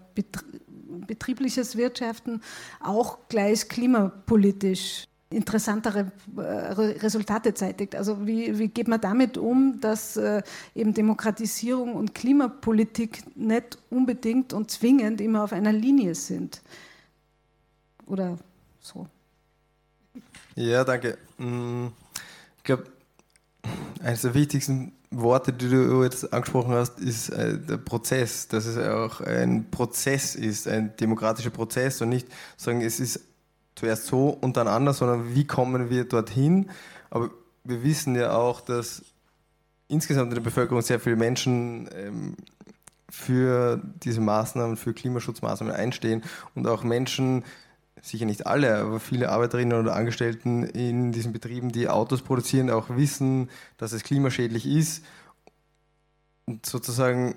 betriebliches Wirtschaften auch gleich klimapolitisch interessantere äh, Resultate zeitigt. Also wie, wie geht man damit um, dass äh, eben Demokratisierung und Klimapolitik nicht unbedingt und zwingend immer auf einer Linie sind? Oder so? Ja, danke. Mm, ich glaube, eines der wichtigsten Worte, die du jetzt angesprochen hast, ist äh, der Prozess, dass es auch ein Prozess ist, ein demokratischer Prozess und nicht sagen, es ist zuerst so und dann anders, sondern wie kommen wir dorthin. Aber wir wissen ja auch, dass insgesamt in der Bevölkerung sehr viele Menschen ähm, für diese Maßnahmen, für Klimaschutzmaßnahmen einstehen und auch Menschen, sicher nicht alle, aber viele Arbeiterinnen oder Angestellten in diesen Betrieben, die Autos produzieren, auch wissen, dass es klimaschädlich ist. Und sozusagen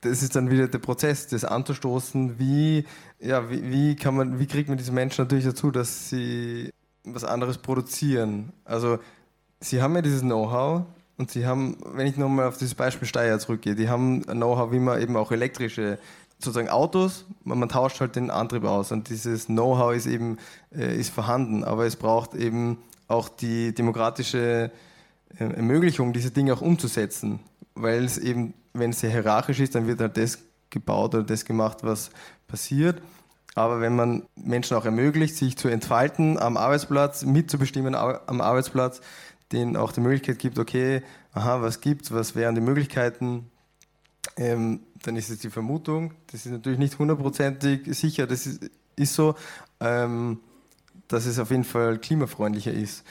das ist dann wieder der Prozess, das anzustoßen, wie, ja, wie, wie, kann man, wie kriegt man diese Menschen natürlich dazu, dass sie was anderes produzieren. Also sie haben ja dieses Know-how und sie haben, wenn ich nochmal auf dieses Beispiel Steyr zurückgehe, die haben Know-how, wie man eben auch elektrische sozusagen Autos, man, man, tauscht halt den Antrieb aus und dieses Know-how ist eben äh, ist vorhanden, aber es braucht eben auch die demokratische äh, Ermöglichung, diese Dinge auch umzusetzen, weil es eben wenn es sehr hierarchisch ist, dann wird halt das gebaut oder das gemacht, was passiert. Aber wenn man Menschen auch ermöglicht, sich zu entfalten am Arbeitsplatz, mitzubestimmen am Arbeitsplatz, denen auch die Möglichkeit gibt, okay, aha, was gibt's, was wären die Möglichkeiten, ähm, dann ist es die Vermutung, das ist natürlich nicht hundertprozentig sicher, das ist, ist so, ähm, dass es auf jeden Fall klimafreundlicher ist.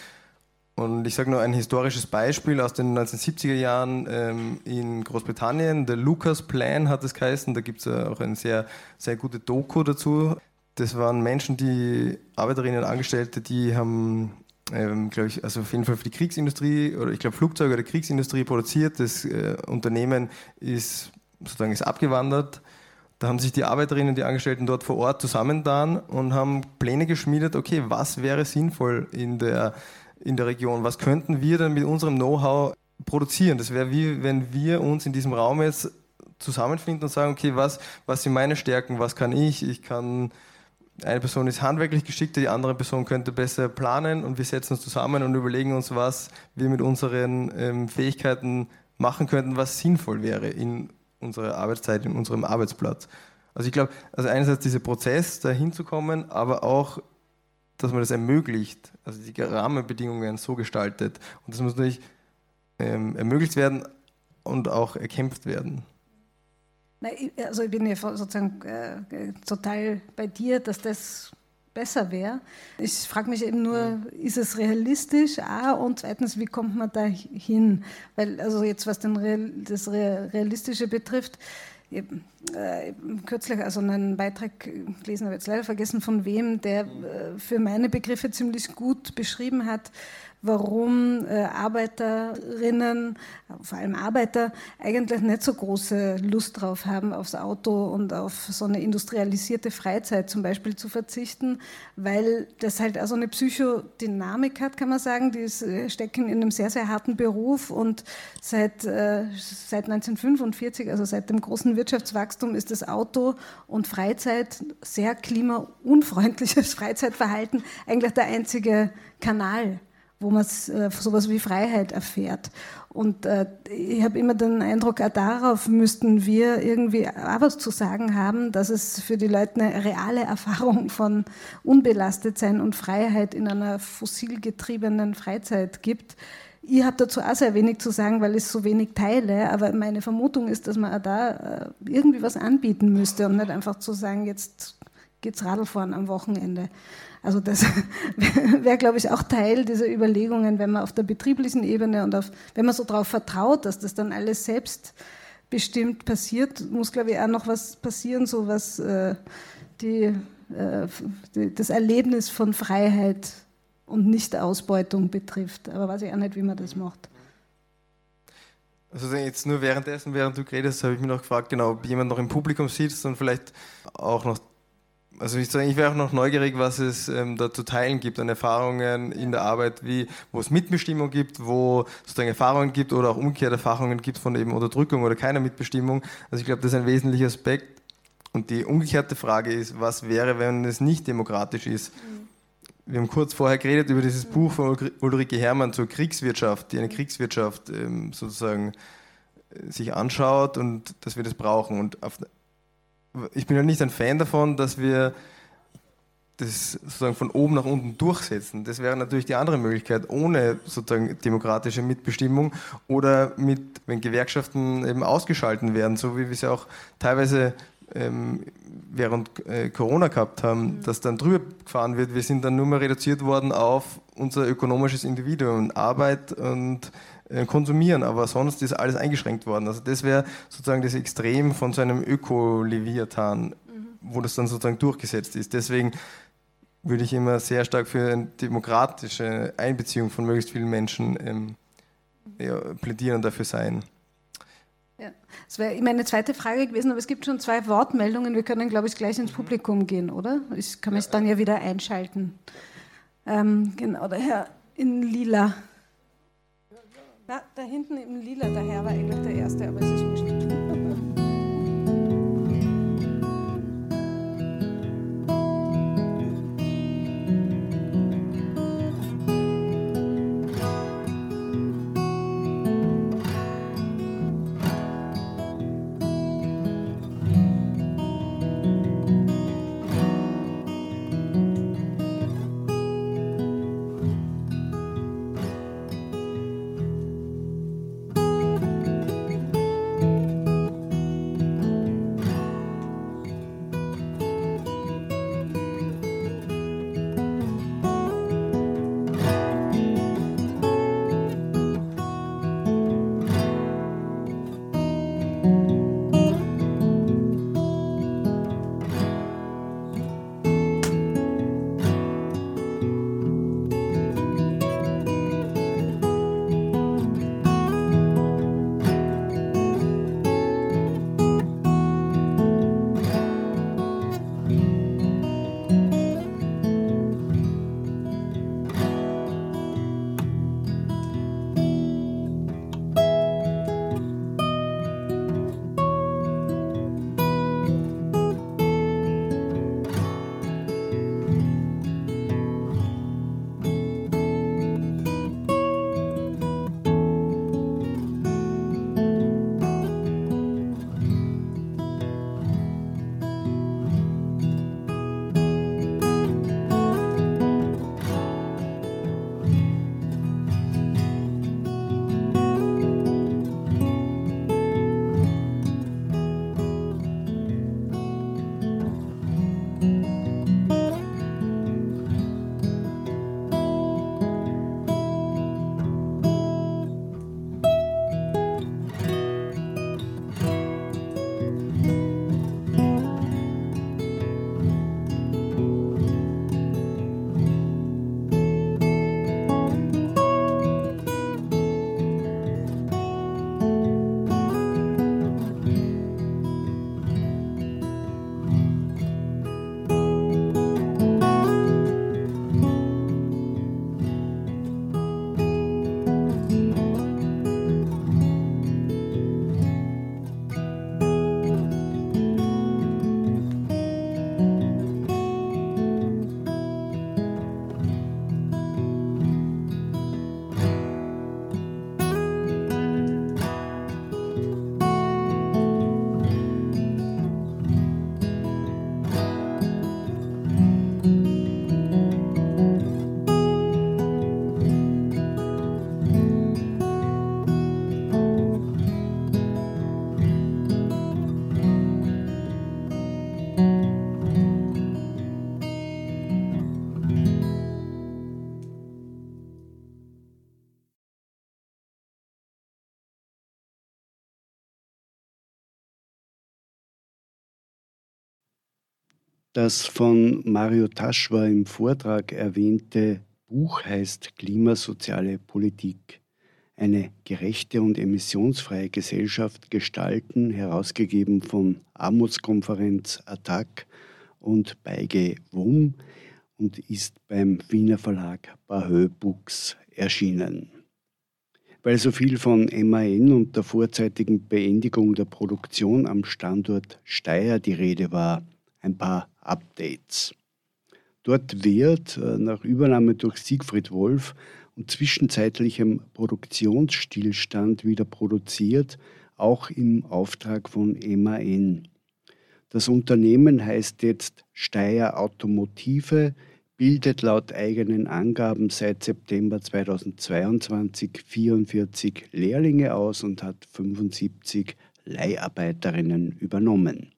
Und ich sage nur ein historisches Beispiel aus den 1970er Jahren ähm, in Großbritannien. Der Lucas Plan hat es geheißen. Da gibt es auch eine sehr, sehr gute Doku dazu. Das waren Menschen, die Arbeiterinnen und Angestellte, die haben, ähm, glaube ich, also auf jeden Fall für die Kriegsindustrie oder ich glaube Flugzeuge oder Kriegsindustrie produziert. Das äh, Unternehmen ist sozusagen ist abgewandert. Da haben sich die Arbeiterinnen und die Angestellten dort vor Ort zusammengetan und haben Pläne geschmiedet, okay, was wäre sinnvoll in der in der Region. Was könnten wir denn mit unserem Know-how produzieren? Das wäre wie, wenn wir uns in diesem Raum jetzt zusammenfinden und sagen, okay, was, was sind meine Stärken, was kann ich? Ich kann, eine Person ist handwerklich geschickter, die andere Person könnte besser planen und wir setzen uns zusammen und überlegen uns, was wir mit unseren ähm, Fähigkeiten machen könnten, was sinnvoll wäre in unserer Arbeitszeit, in unserem Arbeitsplatz. Also ich glaube, also einerseits dieser Prozess, da hinzukommen, aber auch dass man das ermöglicht, also die Rahmenbedingungen so gestaltet. Und das muss natürlich ähm, ermöglicht werden und auch erkämpft werden. Also ich bin ja sozusagen äh, total bei dir, dass das besser wäre. Ich frage mich eben nur, ist es realistisch? A, und zweitens, wie kommt man da hin? Weil, also jetzt was den Real, das Realistische betrifft, ich, äh, kürzlich also einen Beitrag gelesen, habe jetzt leider vergessen von wem, der äh, für meine Begriffe ziemlich gut beschrieben hat, warum äh, Arbeiterinnen, vor allem Arbeiter, eigentlich nicht so große Lust drauf haben, aufs Auto und auf so eine industrialisierte Freizeit zum Beispiel zu verzichten, weil das halt also eine Psychodynamik hat, kann man sagen. Die äh, stecken in einem sehr, sehr harten Beruf und seit, äh, seit 1945, also seit dem großen Wirtschaftswachstum, ist das Auto und Freizeit, sehr klimaunfreundliches Freizeitverhalten, eigentlich der einzige Kanal wo man äh, sowas wie Freiheit erfährt. Und äh, ich habe immer den Eindruck, auch darauf müssten wir irgendwie auch was zu sagen haben, dass es für die Leute eine reale Erfahrung von Unbelastetsein und Freiheit in einer fossilgetriebenen Freizeit gibt. Ich habe dazu auch sehr wenig zu sagen, weil ich so wenig teile, aber meine Vermutung ist, dass man auch da äh, irgendwie was anbieten müsste und nicht einfach zu sagen, jetzt geht's Radlfahren am Wochenende. Also das wäre, glaube ich, auch Teil dieser Überlegungen, wenn man auf der betrieblichen Ebene und auf, wenn man so darauf vertraut, dass das dann alles selbstbestimmt passiert, muss, glaube ich, auch noch was passieren, so was äh, die, äh, die, das Erlebnis von Freiheit und Nicht-Ausbeutung betrifft. Aber weiß ich auch nicht, wie man das macht. Also jetzt nur währenddessen, während du redest, habe ich mich noch gefragt, genau, ob jemand noch im Publikum sitzt und vielleicht auch noch also ich, ich wäre auch noch neugierig, was es ähm, da zu teilen gibt an Erfahrungen in der Arbeit, wie, wo es Mitbestimmung gibt, wo es sozusagen Erfahrungen gibt oder auch umgekehrt Erfahrungen gibt von eben Unterdrückung oder keiner Mitbestimmung. Also ich glaube, das ist ein wesentlicher Aspekt. Und die umgekehrte Frage ist, was wäre, wenn es nicht demokratisch ist? Wir haben kurz vorher geredet über dieses Buch von Ulrike Herrmann zur Kriegswirtschaft, die eine Kriegswirtschaft ähm, sozusagen äh, sich anschaut und dass wir das brauchen. Und auf, ich bin ja nicht ein Fan davon, dass wir das sozusagen von oben nach unten durchsetzen. Das wäre natürlich die andere Möglichkeit, ohne sozusagen demokratische Mitbestimmung oder mit, wenn Gewerkschaften eben ausgeschalten werden, so wie wir es ja auch teilweise ähm, während äh, Corona gehabt haben, mhm. dass dann drüber gefahren wird. Wir sind dann nur mehr reduziert worden auf unser ökonomisches Individuum, Arbeit und konsumieren, aber sonst ist alles eingeschränkt worden. Also das wäre sozusagen das Extrem von so einem Öko-Leviathan, mhm. wo das dann sozusagen durchgesetzt ist. Deswegen würde ich immer sehr stark für eine demokratische Einbeziehung von möglichst vielen Menschen ähm, ja, plädieren und dafür sein. Ja, das wäre meine zweite Frage gewesen, aber es gibt schon zwei Wortmeldungen. Wir können, glaube ich, gleich ins mhm. Publikum gehen, oder? Ich kann mich ja, dann ja wieder einschalten. Ähm, genau, der Herr in Lila. Na, da hinten im Lila, der Herr war eigentlich der Erste, aber es ist wurscht. Das von Mario Taschwa im Vortrag erwähnte Buch heißt Klimasoziale Politik. Eine gerechte und emissionsfreie Gesellschaft gestalten, herausgegeben von Armutskonferenz Attac und Beige Wum und ist beim Wiener Verlag Bahö Books erschienen. Weil so viel von MAN und der vorzeitigen Beendigung der Produktion am Standort Steyr die Rede war, ein paar Updates. Dort wird äh, nach Übernahme durch Siegfried Wolf und zwischenzeitlichem Produktionsstillstand wieder produziert, auch im Auftrag von MAN. Das Unternehmen heißt jetzt Steyr Automotive, bildet laut eigenen Angaben seit September 2022 44 Lehrlinge aus und hat 75 Leiharbeiterinnen übernommen.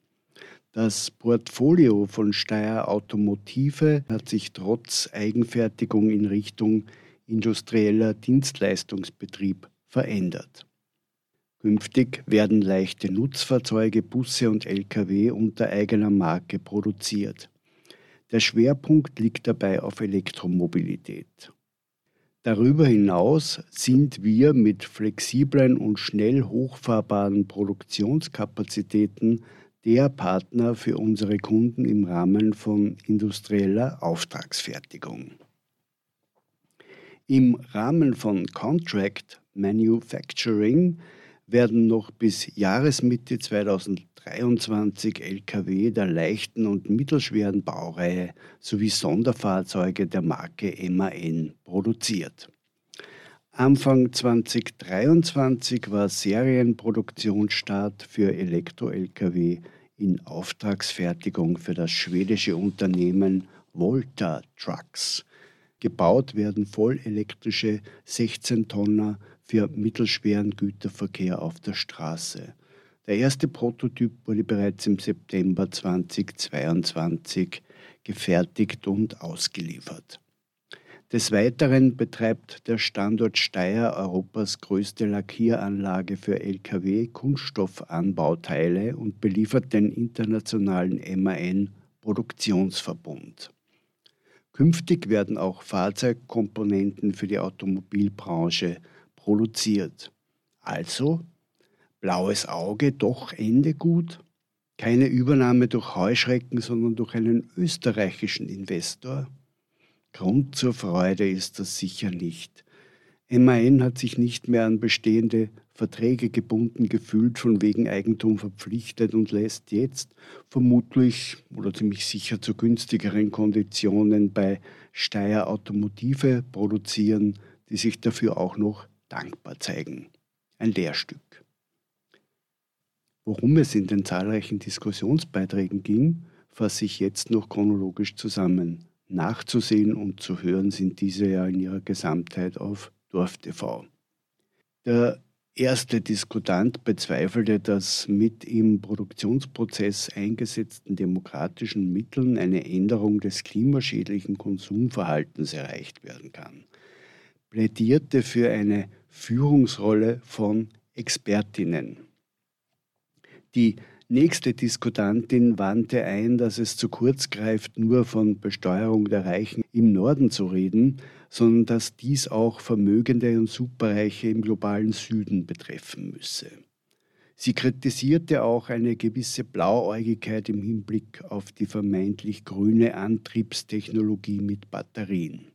Das Portfolio von Steyr Automotive hat sich trotz Eigenfertigung in Richtung industrieller Dienstleistungsbetrieb verändert. Künftig werden leichte Nutzfahrzeuge, Busse und Lkw unter eigener Marke produziert. Der Schwerpunkt liegt dabei auf Elektromobilität. Darüber hinaus sind wir mit flexiblen und schnell hochfahrbaren Produktionskapazitäten der Partner für unsere Kunden im Rahmen von industrieller Auftragsfertigung. Im Rahmen von Contract Manufacturing werden noch bis Jahresmitte 2023 Lkw der leichten und mittelschweren Baureihe sowie Sonderfahrzeuge der Marke MAN produziert. Anfang 2023 war Serienproduktionsstart für Elektro-Lkw in Auftragsfertigung für das schwedische Unternehmen Volta Trucks. Gebaut werden vollelektrische 16-Tonner für mittelschweren Güterverkehr auf der Straße. Der erste Prototyp wurde bereits im September 2022 gefertigt und ausgeliefert. Des Weiteren betreibt der Standort Steyr Europas größte Lackieranlage für Lkw Kunststoffanbauteile und beliefert den internationalen MAN Produktionsverbund. Künftig werden auch Fahrzeugkomponenten für die Automobilbranche produziert. Also blaues Auge doch Ende gut? Keine Übernahme durch Heuschrecken, sondern durch einen österreichischen Investor? Grund zur Freude ist das sicher nicht. MAN hat sich nicht mehr an bestehende Verträge gebunden gefühlt, von wegen Eigentum verpflichtet und lässt jetzt vermutlich oder ziemlich sicher zu günstigeren Konditionen bei Steyr Automotive produzieren, die sich dafür auch noch dankbar zeigen. Ein Lehrstück. Worum es in den zahlreichen Diskussionsbeiträgen ging, fasse ich jetzt noch chronologisch zusammen nachzusehen und zu hören sind diese ja in ihrer Gesamtheit auf DorfTV. Der erste Diskutant bezweifelte, dass mit im Produktionsprozess eingesetzten demokratischen Mitteln eine Änderung des klimaschädlichen Konsumverhaltens erreicht werden kann, plädierte für eine Führungsrolle von Expertinnen. Die Nächste Diskutantin wandte ein, dass es zu kurz greift, nur von Besteuerung der Reichen im Norden zu reden, sondern dass dies auch Vermögende und Superreiche im globalen Süden betreffen müsse. Sie kritisierte auch eine gewisse Blauäugigkeit im Hinblick auf die vermeintlich grüne Antriebstechnologie mit Batterien.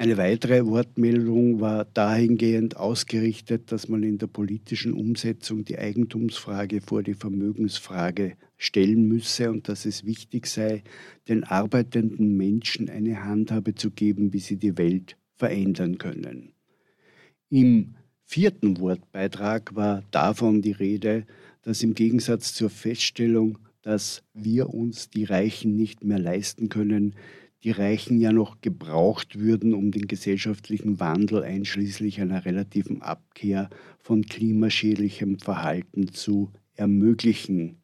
Eine weitere Wortmeldung war dahingehend ausgerichtet, dass man in der politischen Umsetzung die Eigentumsfrage vor die Vermögensfrage stellen müsse und dass es wichtig sei, den arbeitenden Menschen eine Handhabe zu geben, wie sie die Welt verändern können. Im vierten Wortbeitrag war davon die Rede, dass im Gegensatz zur Feststellung, dass wir uns die Reichen nicht mehr leisten können, die Reichen ja noch gebraucht würden, um den gesellschaftlichen Wandel einschließlich einer relativen Abkehr von klimaschädlichem Verhalten zu ermöglichen.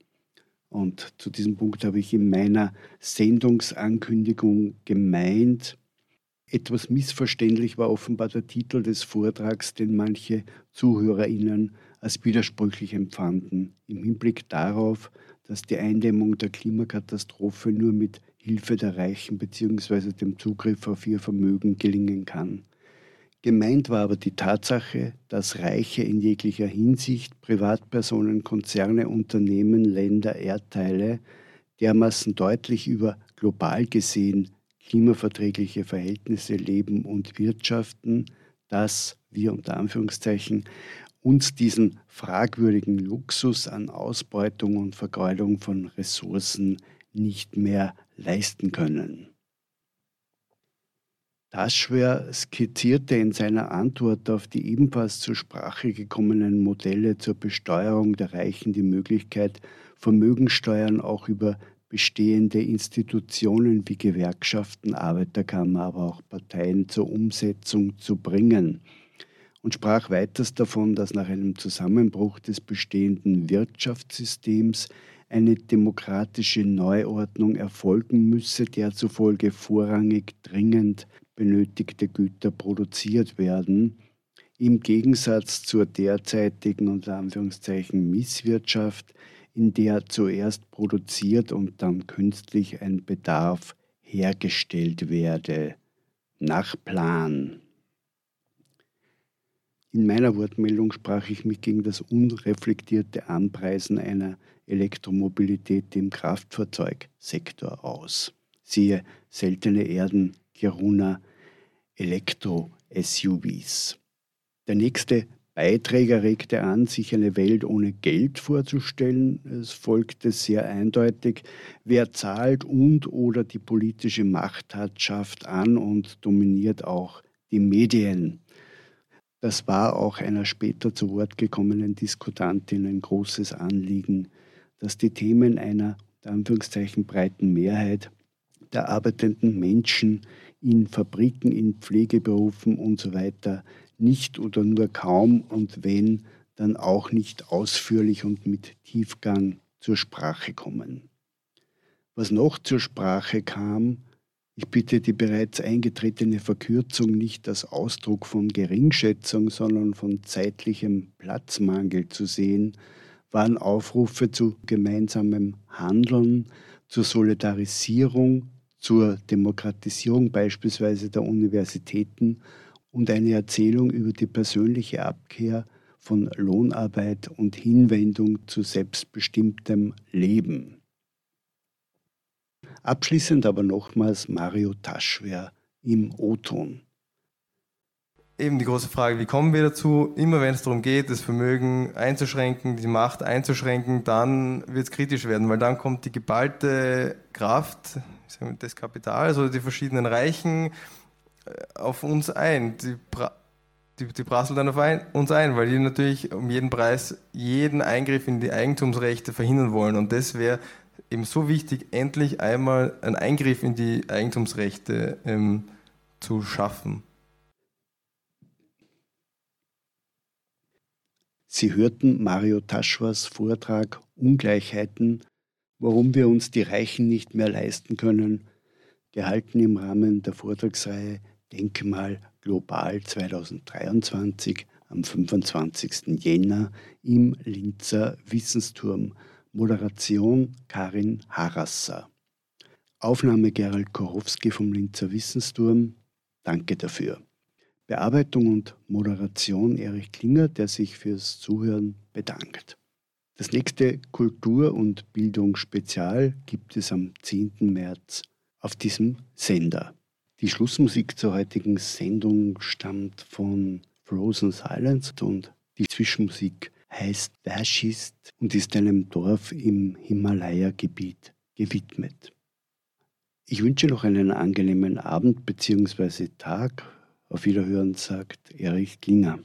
Und zu diesem Punkt habe ich in meiner Sendungsankündigung gemeint, etwas missverständlich war offenbar der Titel des Vortrags, den manche Zuhörerinnen als widersprüchlich empfanden, im Hinblick darauf, dass die Eindämmung der Klimakatastrophe nur mit Hilfe der Reichen bzw. dem Zugriff auf ihr Vermögen gelingen kann. Gemeint war aber die Tatsache, dass Reiche in jeglicher Hinsicht, Privatpersonen, Konzerne, Unternehmen, Länder, Erdteile dermaßen deutlich über global gesehen klimaverträgliche Verhältnisse leben und wirtschaften, dass wir unter Anführungszeichen uns diesen fragwürdigen Luxus an Ausbeutung und Vergeudung von Ressourcen nicht mehr leisten können. Taschwer skizzierte in seiner Antwort auf die ebenfalls zur Sprache gekommenen Modelle zur Besteuerung der Reichen die Möglichkeit, Vermögensteuern auch über bestehende Institutionen wie Gewerkschaften, Arbeiterkammer, aber auch Parteien zur Umsetzung zu bringen und sprach weiters davon, dass nach einem Zusammenbruch des bestehenden Wirtschaftssystems eine demokratische Neuordnung erfolgen müsse, der zufolge vorrangig dringend benötigte Güter produziert werden, im Gegensatz zur derzeitigen unter Anführungszeichen Misswirtschaft, in der zuerst produziert und dann künstlich ein Bedarf hergestellt werde, nach Plan. In meiner Wortmeldung sprach ich mich gegen das unreflektierte Anpreisen einer Elektromobilität im Kraftfahrzeugsektor aus. Siehe seltene Erden, Kiruna, Elektro-SUVs. Der nächste Beiträger regte an, sich eine Welt ohne Geld vorzustellen. Es folgte sehr eindeutig, wer zahlt und oder die politische Macht hat, schafft an und dominiert auch die Medien. Das war auch einer später zu Wort gekommenen Diskutantin ein großes Anliegen, dass die Themen einer Anführungszeichen breiten Mehrheit der arbeitenden Menschen in Fabriken, in Pflegeberufen und so weiter nicht oder nur kaum und wenn, dann auch nicht ausführlich und mit Tiefgang zur Sprache kommen. Was noch zur Sprache kam, ich bitte die bereits eingetretene Verkürzung nicht als Ausdruck von Geringschätzung, sondern von zeitlichem Platzmangel zu sehen, waren Aufrufe zu gemeinsamem Handeln, zur Solidarisierung, zur Demokratisierung beispielsweise der Universitäten und eine Erzählung über die persönliche Abkehr von Lohnarbeit und Hinwendung zu selbstbestimmtem Leben. Abschließend aber nochmals Mario Taschwer im O-Ton. Eben die große Frage, wie kommen wir dazu? Immer wenn es darum geht, das Vermögen einzuschränken, die Macht einzuschränken, dann wird es kritisch werden, weil dann kommt die geballte Kraft des Kapitals oder die verschiedenen Reichen äh, auf uns ein. Die, die, die prasseln dann auf ein, uns ein, weil die natürlich um jeden Preis jeden Eingriff in die Eigentumsrechte verhindern wollen. Und das wäre eben so wichtig, endlich einmal einen Eingriff in die Eigentumsrechte ähm, zu schaffen. Sie hörten Mario Taschwas Vortrag Ungleichheiten, warum wir uns die Reichen nicht mehr leisten können, gehalten im Rahmen der Vortragsreihe Denkmal Global 2023 am 25. Jänner im Linzer Wissensturm Moderation Karin Harasser. Aufnahme Gerald Korowski vom Linzer Wissensturm. Danke dafür. Bearbeitung und Moderation Erich Klinger, der sich fürs Zuhören bedankt. Das nächste Kultur- und Bildungsspezial gibt es am 10. März auf diesem Sender. Die Schlussmusik zur heutigen Sendung stammt von Frozen Silence und die Zwischenmusik heißt Vashist und ist einem Dorf im Himalaya-Gebiet gewidmet. Ich wünsche noch einen angenehmen Abend bzw. Tag. Auf Wiederhören sagt Erich Klinger.